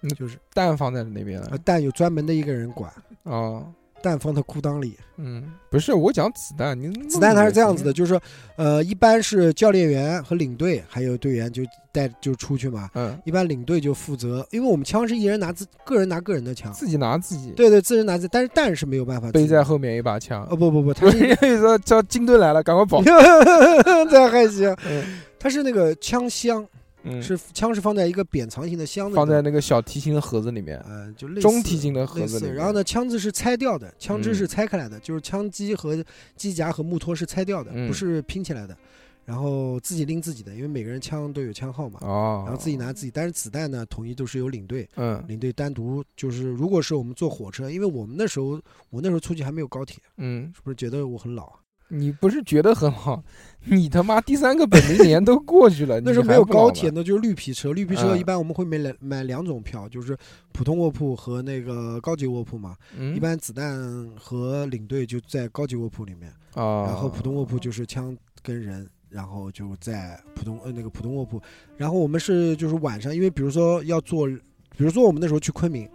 嗯就是弹放在那边了弹有专门的一个人管，啊。弹放到裤裆里。嗯，不是我讲子弹，你子弹它是这样子的，，就是说，呃，一般是教练员和领队还有队员就带就出去嘛。嗯，一般领队就负责，因为我们枪是一人拿自个人拿个人的枪，自己拿自己，对对，自人拿自，但是弹是没有办法背在后面一把枪哦。不不不，他不是 (laughs) 是说叫金盾来了，赶快跑。这还行，嗯它是那个枪箱，嗯，是枪是放在一个扁长形的箱子里放在那个小提琴的盒子里面，呃就类似中提琴的盒，子里面。然后呢，枪支是拆掉的，枪支嗯是拆开来的，就是枪机和机夹和木托是拆掉的，嗯不是拼起来的。然后自己拎自己的，因为每个人枪都有枪号嘛，哦，然后自己拿自己。但是子弹呢，统一都是由领队，嗯领队单独就是，如果是我们坐火车，因为我们那时候我那时候出去还没有高铁，嗯，是不是觉得我很老啊？你不是觉得很好？(laughs) 你他妈第三个本命年都过去了，(laughs) 那时候没有高铁，那就是绿皮车。绿皮车嗯一般我们会买两买两种票，就是普通卧铺和那个高级卧铺嘛。嗯，一般子弹和领队就在高级卧铺里面，啊，然后普通卧铺就是枪跟人，然后就在普通呃那个普通卧铺。然后我们是就是晚上，因为比如说要坐，比如说我们那时候去昆明，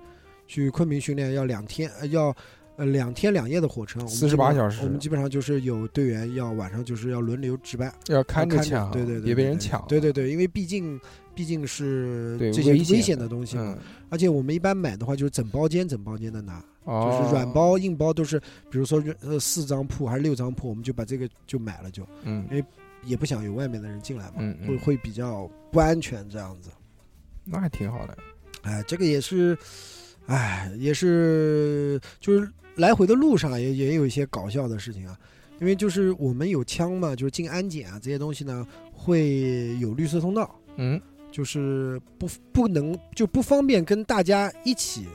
去昆明训练要两天，呃要。呃，两天两夜的火车，我们48基本上小时我们基本上就是有队员要晚上就是要轮流值班，要看着抢，对对对，别被人抢，对对对，因为毕竟毕竟是这些危危险险的东西而且我们一般买的话就是整包间整包间的拿，哦，就是软包硬包都是，比如说呃四张铺还是六张铺，我们就把这个就买了就，嗯也不想有外面的人进来嘛，嗯嗯，会会比较不安全这样子。那还挺好的，哎，这个也是，哎，也是就是来回的路上也也有一些搞笑的事情啊，因为就是我们有枪嘛，就是进安检啊这些东西呢会有绿色通道。嗯就是不不能就不方便跟大家一起，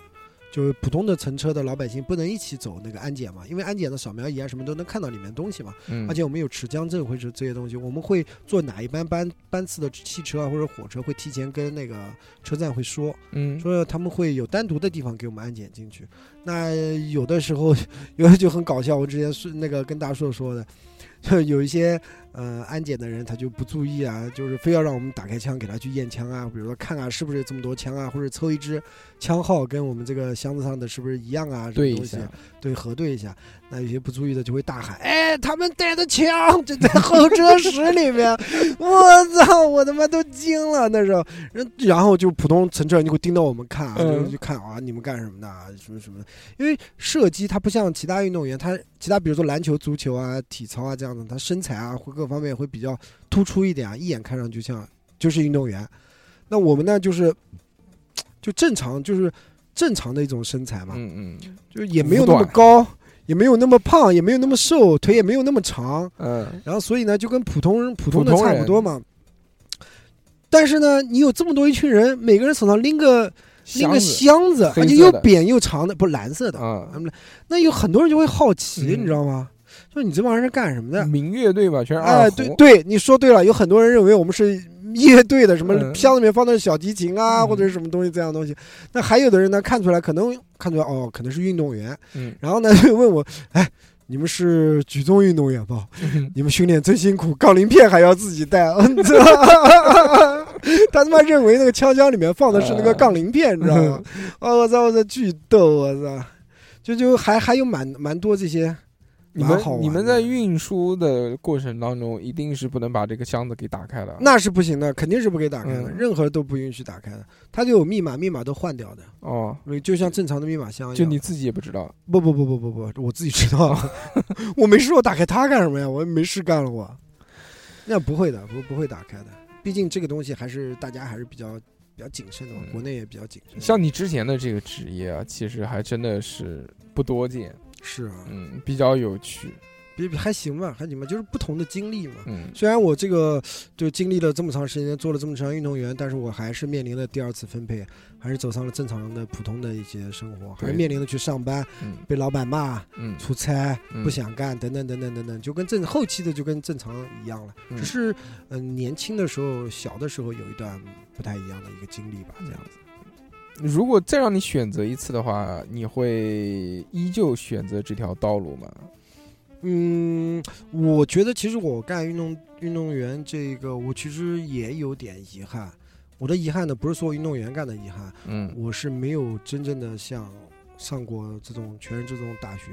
就是普通的乘车的老百姓不能一起走那个安检嘛，因为安检的扫描仪啊什么都能看到里面东西嘛，嗯，而且我们有持枪证或者这些东西，我们会坐哪一班班班次的汽车啊或者火车会提前跟那个车站会说，嗯说他们会有单独的地方给我们安检进去。那有的时候 (laughs) 有的就很搞笑，我之前是那个跟大硕说的，就 (laughs) 有一些呃安检的人他就不注意啊，就是非要让我们打开枪给他去验枪啊，比如说看看是不是这么多枪啊，或者抽一支枪号跟我们这个箱子上的是不是一样啊，什么东西下，对核对一下。那有些不注意的就会大喊：“哎，他们带的枪就在候车室里面！” (laughs) 我操，我他妈都惊了那时候。然然后就普通乘车人就会盯到我们看啊，嗯就就看啊，你们干什么的啊，什么什么的。因为射击它不像其他运动员，他其他比如说篮球、足球啊、体操啊这样的，他身材啊会各方面会比较突出一点啊，一眼看上去像就是运动员。那我们呢，就是就正常，就是正常的一种身材嘛，嗯嗯就也没有那么高，也没有那么胖，也没有那么瘦，腿也没有那么长，嗯然后所以呢，就跟普通人普通的差不多嘛。但是呢，你有这么多一群人，每个人手上拎个拎个箱子，而且又扁又长的，不蓝色的。啊，那有很多人就会好奇，嗯你知道吗？说你这帮人是干什么的？民乐队吧，全是哎，二胡，对对，你说对了，有很多人认为我们是乐队的，什么嗯箱子里面放的是小提琴啊，嗯或者是什么东西这样的东西。那还有的人呢，看出来可能看出来哦，可能是运动员，嗯，然后呢 (laughs) 就问我，哎，你们是举重运动员吧？你们训练真辛苦，杠铃片还要自己带。嗯 (laughs) 这他他妈认为那个枪箱里面放的是那个杠铃片，你知道吗？(laughs) 哦，我操，我操，巨逗，我操！就就还还有蛮蛮多这些，你们你们在运输的过程当中，一定是不能把这个箱子给打开的。那是不行的，肯定是不给打开的，嗯任何都不允许打开的。它就有密码，密码都换掉的，哦，就像正常的密码箱一样。就你自己也不知道。不不不不不不，我自己知道，(laughs) 我没事我打开它干什么呀？我没事干了我。那不会的，不不会打开的，毕竟这个东西还是大家还是比较比较谨慎的国内也比较谨慎。像你之前的这个职业啊，其实还真的是不多见，是啊，嗯，比较有趣，比比还行吧，还行吧，就是不同的经历嘛。嗯，虽然我这个就经历了这么长时间，做了这么长运动员，但是我还是面临了第二次分配，还是走上了正常的普通的一些生活，还是面临着去上班，嗯。被老板骂、嗯，出差、嗯不想干等等等等等等，就跟正后期的就跟正常一样了。嗯。只是嗯、呃年轻的时候、小的时候有一段不太一样的一个经历吧，这样子。如果再让你选择一次的话，你会依旧选择这条道路吗？嗯，我觉得其实我干运动运动员这个，我其实也有点遗憾。我的遗憾呢，不是说运动员干的遗憾，嗯，我是没有真正的像上过这种全日制这种大学。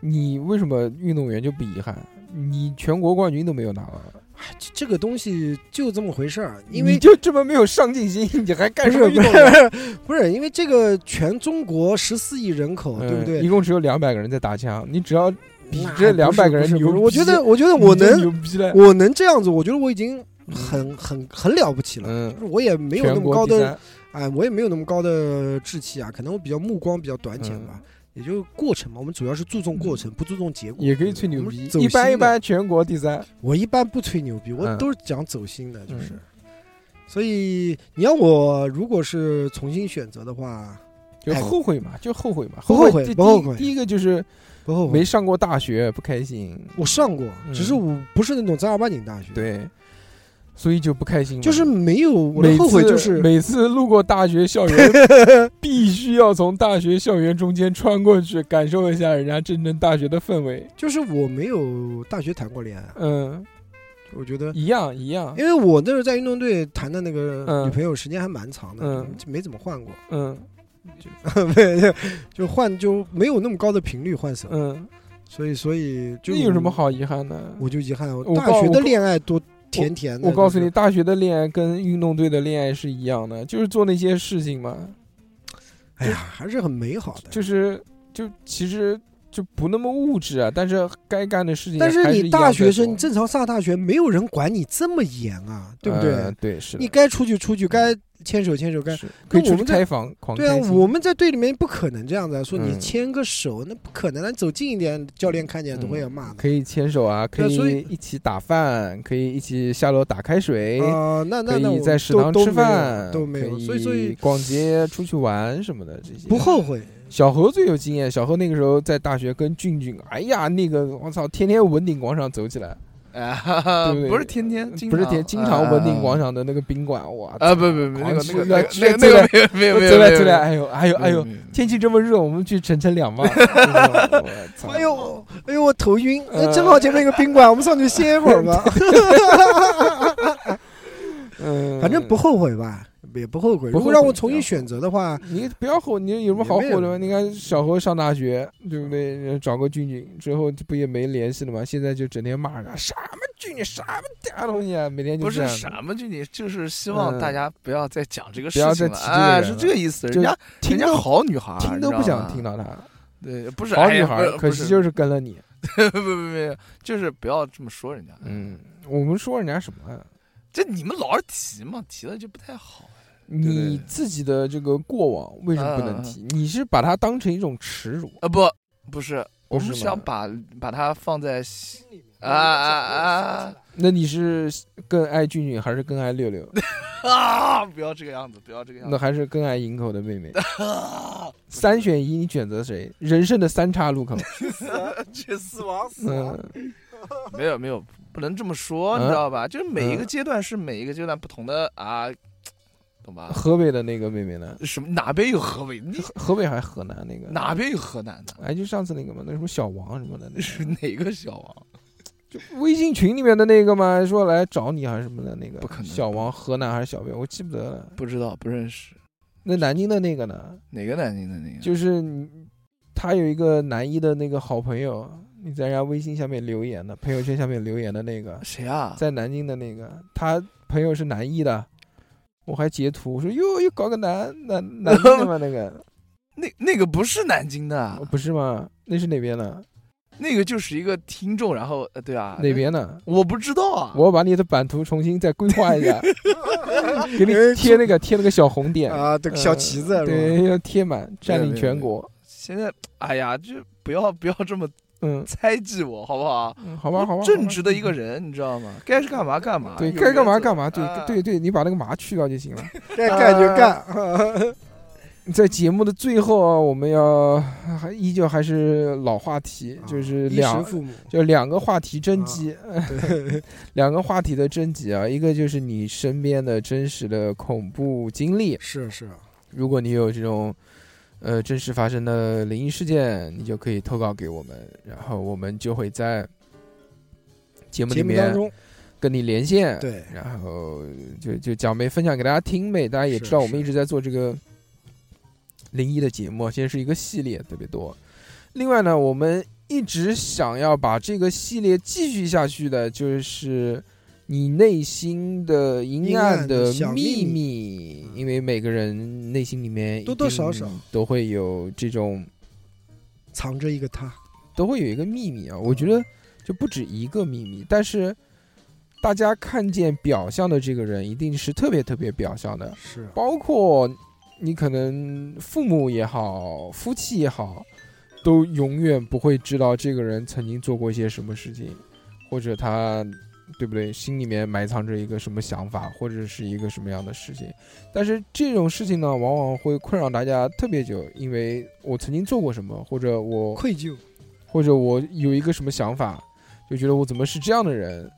你为什么运动员就不遗憾？你全国冠军都没有拿到，哎，这这个东西就这么回事儿，因为你就这么没有上进心，(laughs) 你还干不是不什么运动不？是 (laughs) 不是，因为这个全中国十四亿人口，对不嗯对一？共只有两百个人在打枪，你只要比这两百个人牛我觉得，我觉得我能。我能这样子，我觉得我已经很很很了不起了。嗯就是我也没有那么高的，哎，我也没有那么高的志气啊，可能我比较目光比较短浅吧。也就过程嘛，我们主要是注重过程，不注重结果。嗯也可以吹牛逼，走一般一般全国第三。我一般不吹牛逼，我嗯都是讲走心的，就是。嗯所以你要我如果是重新选择的话，就哎后悔嘛，就后悔嘛，不后悔第不后悔第一个就是不后悔。没上过大学，不开心。我上过，嗯只是我不是那种正儿八经大学。，对，所以就不开心嘛。就是没有我每的后悔，次就是每次路过大学校园，(laughs) 必须要从大学校园中间穿过去，感受一下人家真正大学的氛围。就是我没有大学谈过恋爱，嗯，我觉得。一样一样。因为我那时候在运动队谈的那个嗯女朋友时间还蛮长的，嗯就没怎么换过，嗯 (laughs) 没就换就没有那么高的频率换手，嗯，所以所以就这有什么？好遗憾的？我就遗憾，我大学的恋爱多甜甜的。我告诉你，大学的恋爱跟运动队的恋爱是一样的，就是做那些事情嘛，哎呀，还是很美好的。就是就其实就不那么物质啊，但是该干的事情但是你大学生，你正常上大学，没有人管你这么严啊，对不对？呃对，是你该出去出去，该牵手牵手，该是。可以出去我们在开房狂对啊我们在队里面不可能这样子啊，说你嗯。牵个手，那不可能啊，你走近一点，教练看见都会要骂的。可以牵手啊，可以以一起打饭，可以一起下楼打开水，啊，那那那在食堂吃饭，都没有，可所以所以逛街、出去玩什么的这些。不后悔。小何最有经验，小何那个时候在大学跟俊俊，哎呀，那个我操，天天文鼎广场走起来，哎哈哈对不是天天，不是天经常。文鼎广啊场的那个宾馆，哇啊，不不不，那个那个那个那那个那个没有没有没有没有走来走来，哎呦哎呦哎呦，没有天气这么热，我们去乘乘凉吧。(laughs) 哎呦哎呦，我头晕，呃。正好前面有个宾馆，我们上去歇一会儿吧。(laughs) 嗯，反正不后悔吧，也不后悔。如果让我重新选择的话，你不要后，你有什么好后悔的吗？你看小何上大学，对不对？找个俊俊之后不也没联系了吗？现在就整天骂他什么俊俊什么大东西啊，每天就不是什么俊俊就是希望嗯大家不要再讲这个事情了，再提这个哎，是这个意思。就人家人家好女孩，听都不想听到。到他。对，不是好女孩可惜就是跟了你。(laughs) 不不不不，就是不要这么说人家。嗯，我们说人家什么啊？这你们老是提嘛，提了就不太好。你自己的这个过往为什么不能提？你是把它当成一种耻辱？啊不不是，我们是吗想把把它放在心里面。啊啊啊那你是更爱俊俊还是更爱六六？(laughs) 啊！不要这个样子，不要这个样子。那还是更爱营口的妹妹？(laughs) 三选一，你选择谁？人生的三岔路口。(laughs) 去死亡死没有没有，不能这么说，嗯你知道吧？就是每一个嗯阶段是每一个阶段不同的啊，懂吧？河北的那个妹妹呢？什么哪边有河北？你河河北还是河南那个？哪边有河南的？哎，就上次那个嘛，那什么小王什么的，那那是哪个小王？就微信群里面的那个嘛，说来找你还是什么的那个？不可能小王河南还是小北？我记不得了。不知道，不认识。那南京的那个呢？哪个南京的那个？就是他有一个南一的那个好朋友，你在人家微信下面留言的，朋友圈下面留言的那个，谁啊？在南京的那个，他朋友是南一的，我还截图我说哟，又搞个南南南京的吗？那个那那个不是南京的，不是吗？那是哪边的？那个就是一个听众，然后呃，对啊，哪边的？我不知道啊。我要把你的版图重新再规划一下，(laughs) 给你贴那个贴那个小红点，啊，这个小旗子？对，要贴满，占领全国。现在，哎呀，就不要不要这么嗯，(laughs) 猜忌我，好不好？嗯好吧，好吧，正直的一个人，你知道吗？该是干嘛干嘛，对，该干嘛干嘛，对啊对对，你把那个麻去掉就行了。(laughs) 该干就干。(laughs) 在节目的最后啊，我们要还依旧还是老话题，就是两，就两个话题征集，两个话题的征集啊，一个就是你身边的真实的恐怖经历，是是，如果你有这种呃真实发生的灵异事件，你就可以投稿给我们，然后我们就会在节目里面目当中，跟你连线，对然后就就讲呗，分享给大家听呗。大家也知道，我们一直在做这个灵异的节目，现在是一个系列，特别多。另外呢，我们一直想要把这个系列继续下去的，就是你内心的阴阴暗暗的的秘密，因为每个人内心里面多多少少都会有这种，藏着一个他，都会有一个秘密啊。我觉得就不止一个秘密，但是。大家看见表象的这个人，一定是特别特别表象的，是包括你可能父母也好，夫妻也好，都永远不会知道这个人曾经做过一些什么事情，或者他，对不对？心里面埋藏着一个什么想法，或者是一个什么样的事情。但是这种事情呢，往往会困扰大家特别久，因为我曾经做过什么，或者我愧疚，或者我有一个什么想法，就觉得我怎么是这样的人，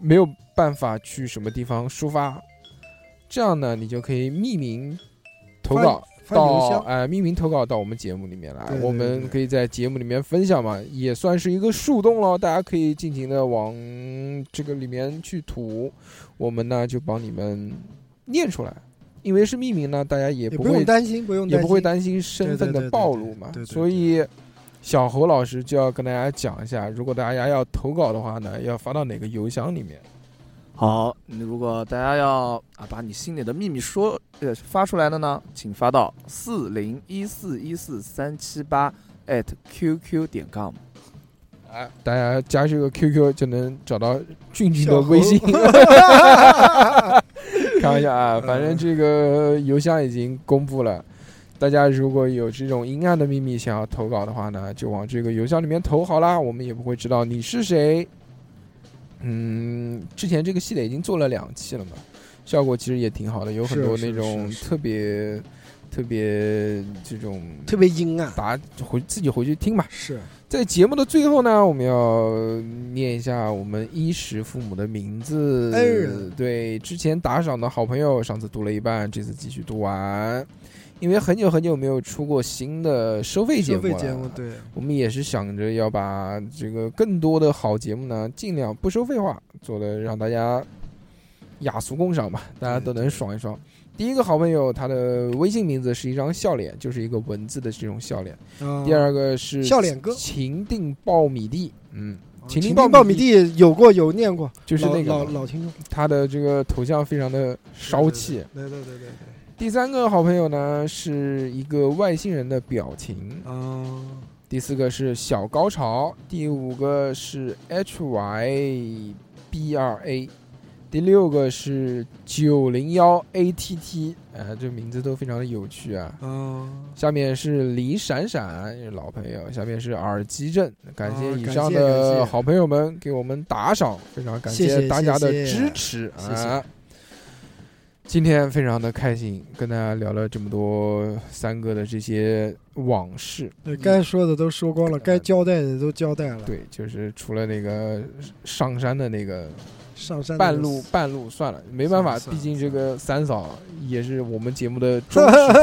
没有办法去什么地方抒发，这样呢，你就可以匿名投稿到箱，哎、匿名投稿到我们节目里面来，我们可以在节目里面分享嘛，也算是一个树洞了，大家可以尽情的往这个里面去吐，我们呢就帮你们念出来，因为是匿名呢，大家也也不会担心，不用也不会担心身份的暴露嘛所以小侯老师就要跟大家讲一下，如果大家要投稿的话呢，要发到哪个邮箱里面？好，那如果大家要啊把你心里的秘密说呃发出来的呢，请发到四零一四一四三七八 at qq 点 com。哎，大家加这个 QQ 就能找到俊俊的微信。(laughs) 开玩笑啊，反正这个邮箱已经公布了。大家如果有这种阴暗的秘密想要投稿的话呢，就往这个邮箱里面投好啦，我们也不会知道你是谁。嗯，之前这个系列已经做了两期了嘛，效果其实也挺好的，有很多那种特别特别这种特别阴暗，大家回自己回去听吧。是在节目的最后呢，我们要念一下我们衣食父母的名字。恩人对，之前打赏的好朋友，上次读了一半，这次继续读完。因为很久很久没有出过新的收费节目了，费节目，对，我们也是想着要把这个更多的好节目呢，尽量不收费化，做的让大家雅俗共赏吧，大家都能爽一爽。第一个好朋友，他的微信名字是一张笑脸，就是一个文字的这种笑脸。啊第二个是笑脸哥。情定爆米地，嗯，情情定定爆米地有过有念过，就是那个老老听众，他的这个头像非常的骚气。对对对对对第三个好朋友呢是一个外星人的表情，对，啊，第四个是小高潮，第五个是 H Y B R A，第六个是九零幺 ATT，啊，这名字都非常的有趣啊。嗯，下面是李闪闪，老朋友。下面是耳机镇，感谢哦以上的好朋友们给我们打赏，非常感谢谢大家的支持谢谢啊！今天非常的开心，跟大家聊了这么多三哥的这些往事。对该说的都说光了，该交代的都交代了。，对，就是除了那个上山的那个上山半路半路算了，没办法，毕竟这个三嫂也是我们节目的忠实听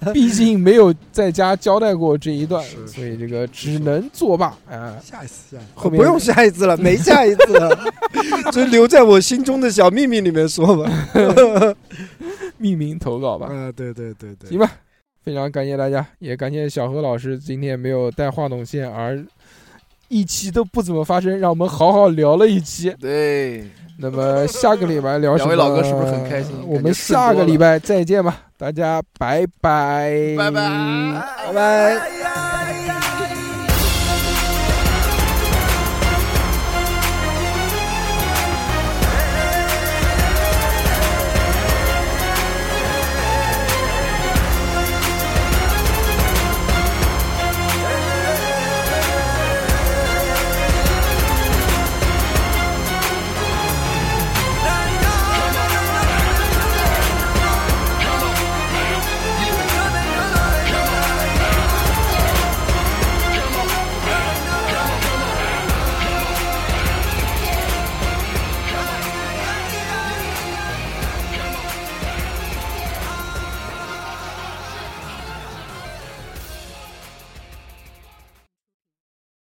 众，(laughs) 毕竟没有在家交代过这一段，所以这个只能作罢啊。下一次，下一次后面不用下一次了，没下一次了，(laughs) 就留在我心中的小秘密里面说吧。(laughs) 匿名投稿吧，啊，对对对对行，吧。非常感谢大家，也感谢小何老师今天没有带话筒线，而一期都不怎么发生，让我们好好聊了一期。对，那么下个礼拜聊什么？两位老哥是不是很开心我们下个礼拜再见吧，大家拜拜，拜拜，拜拜。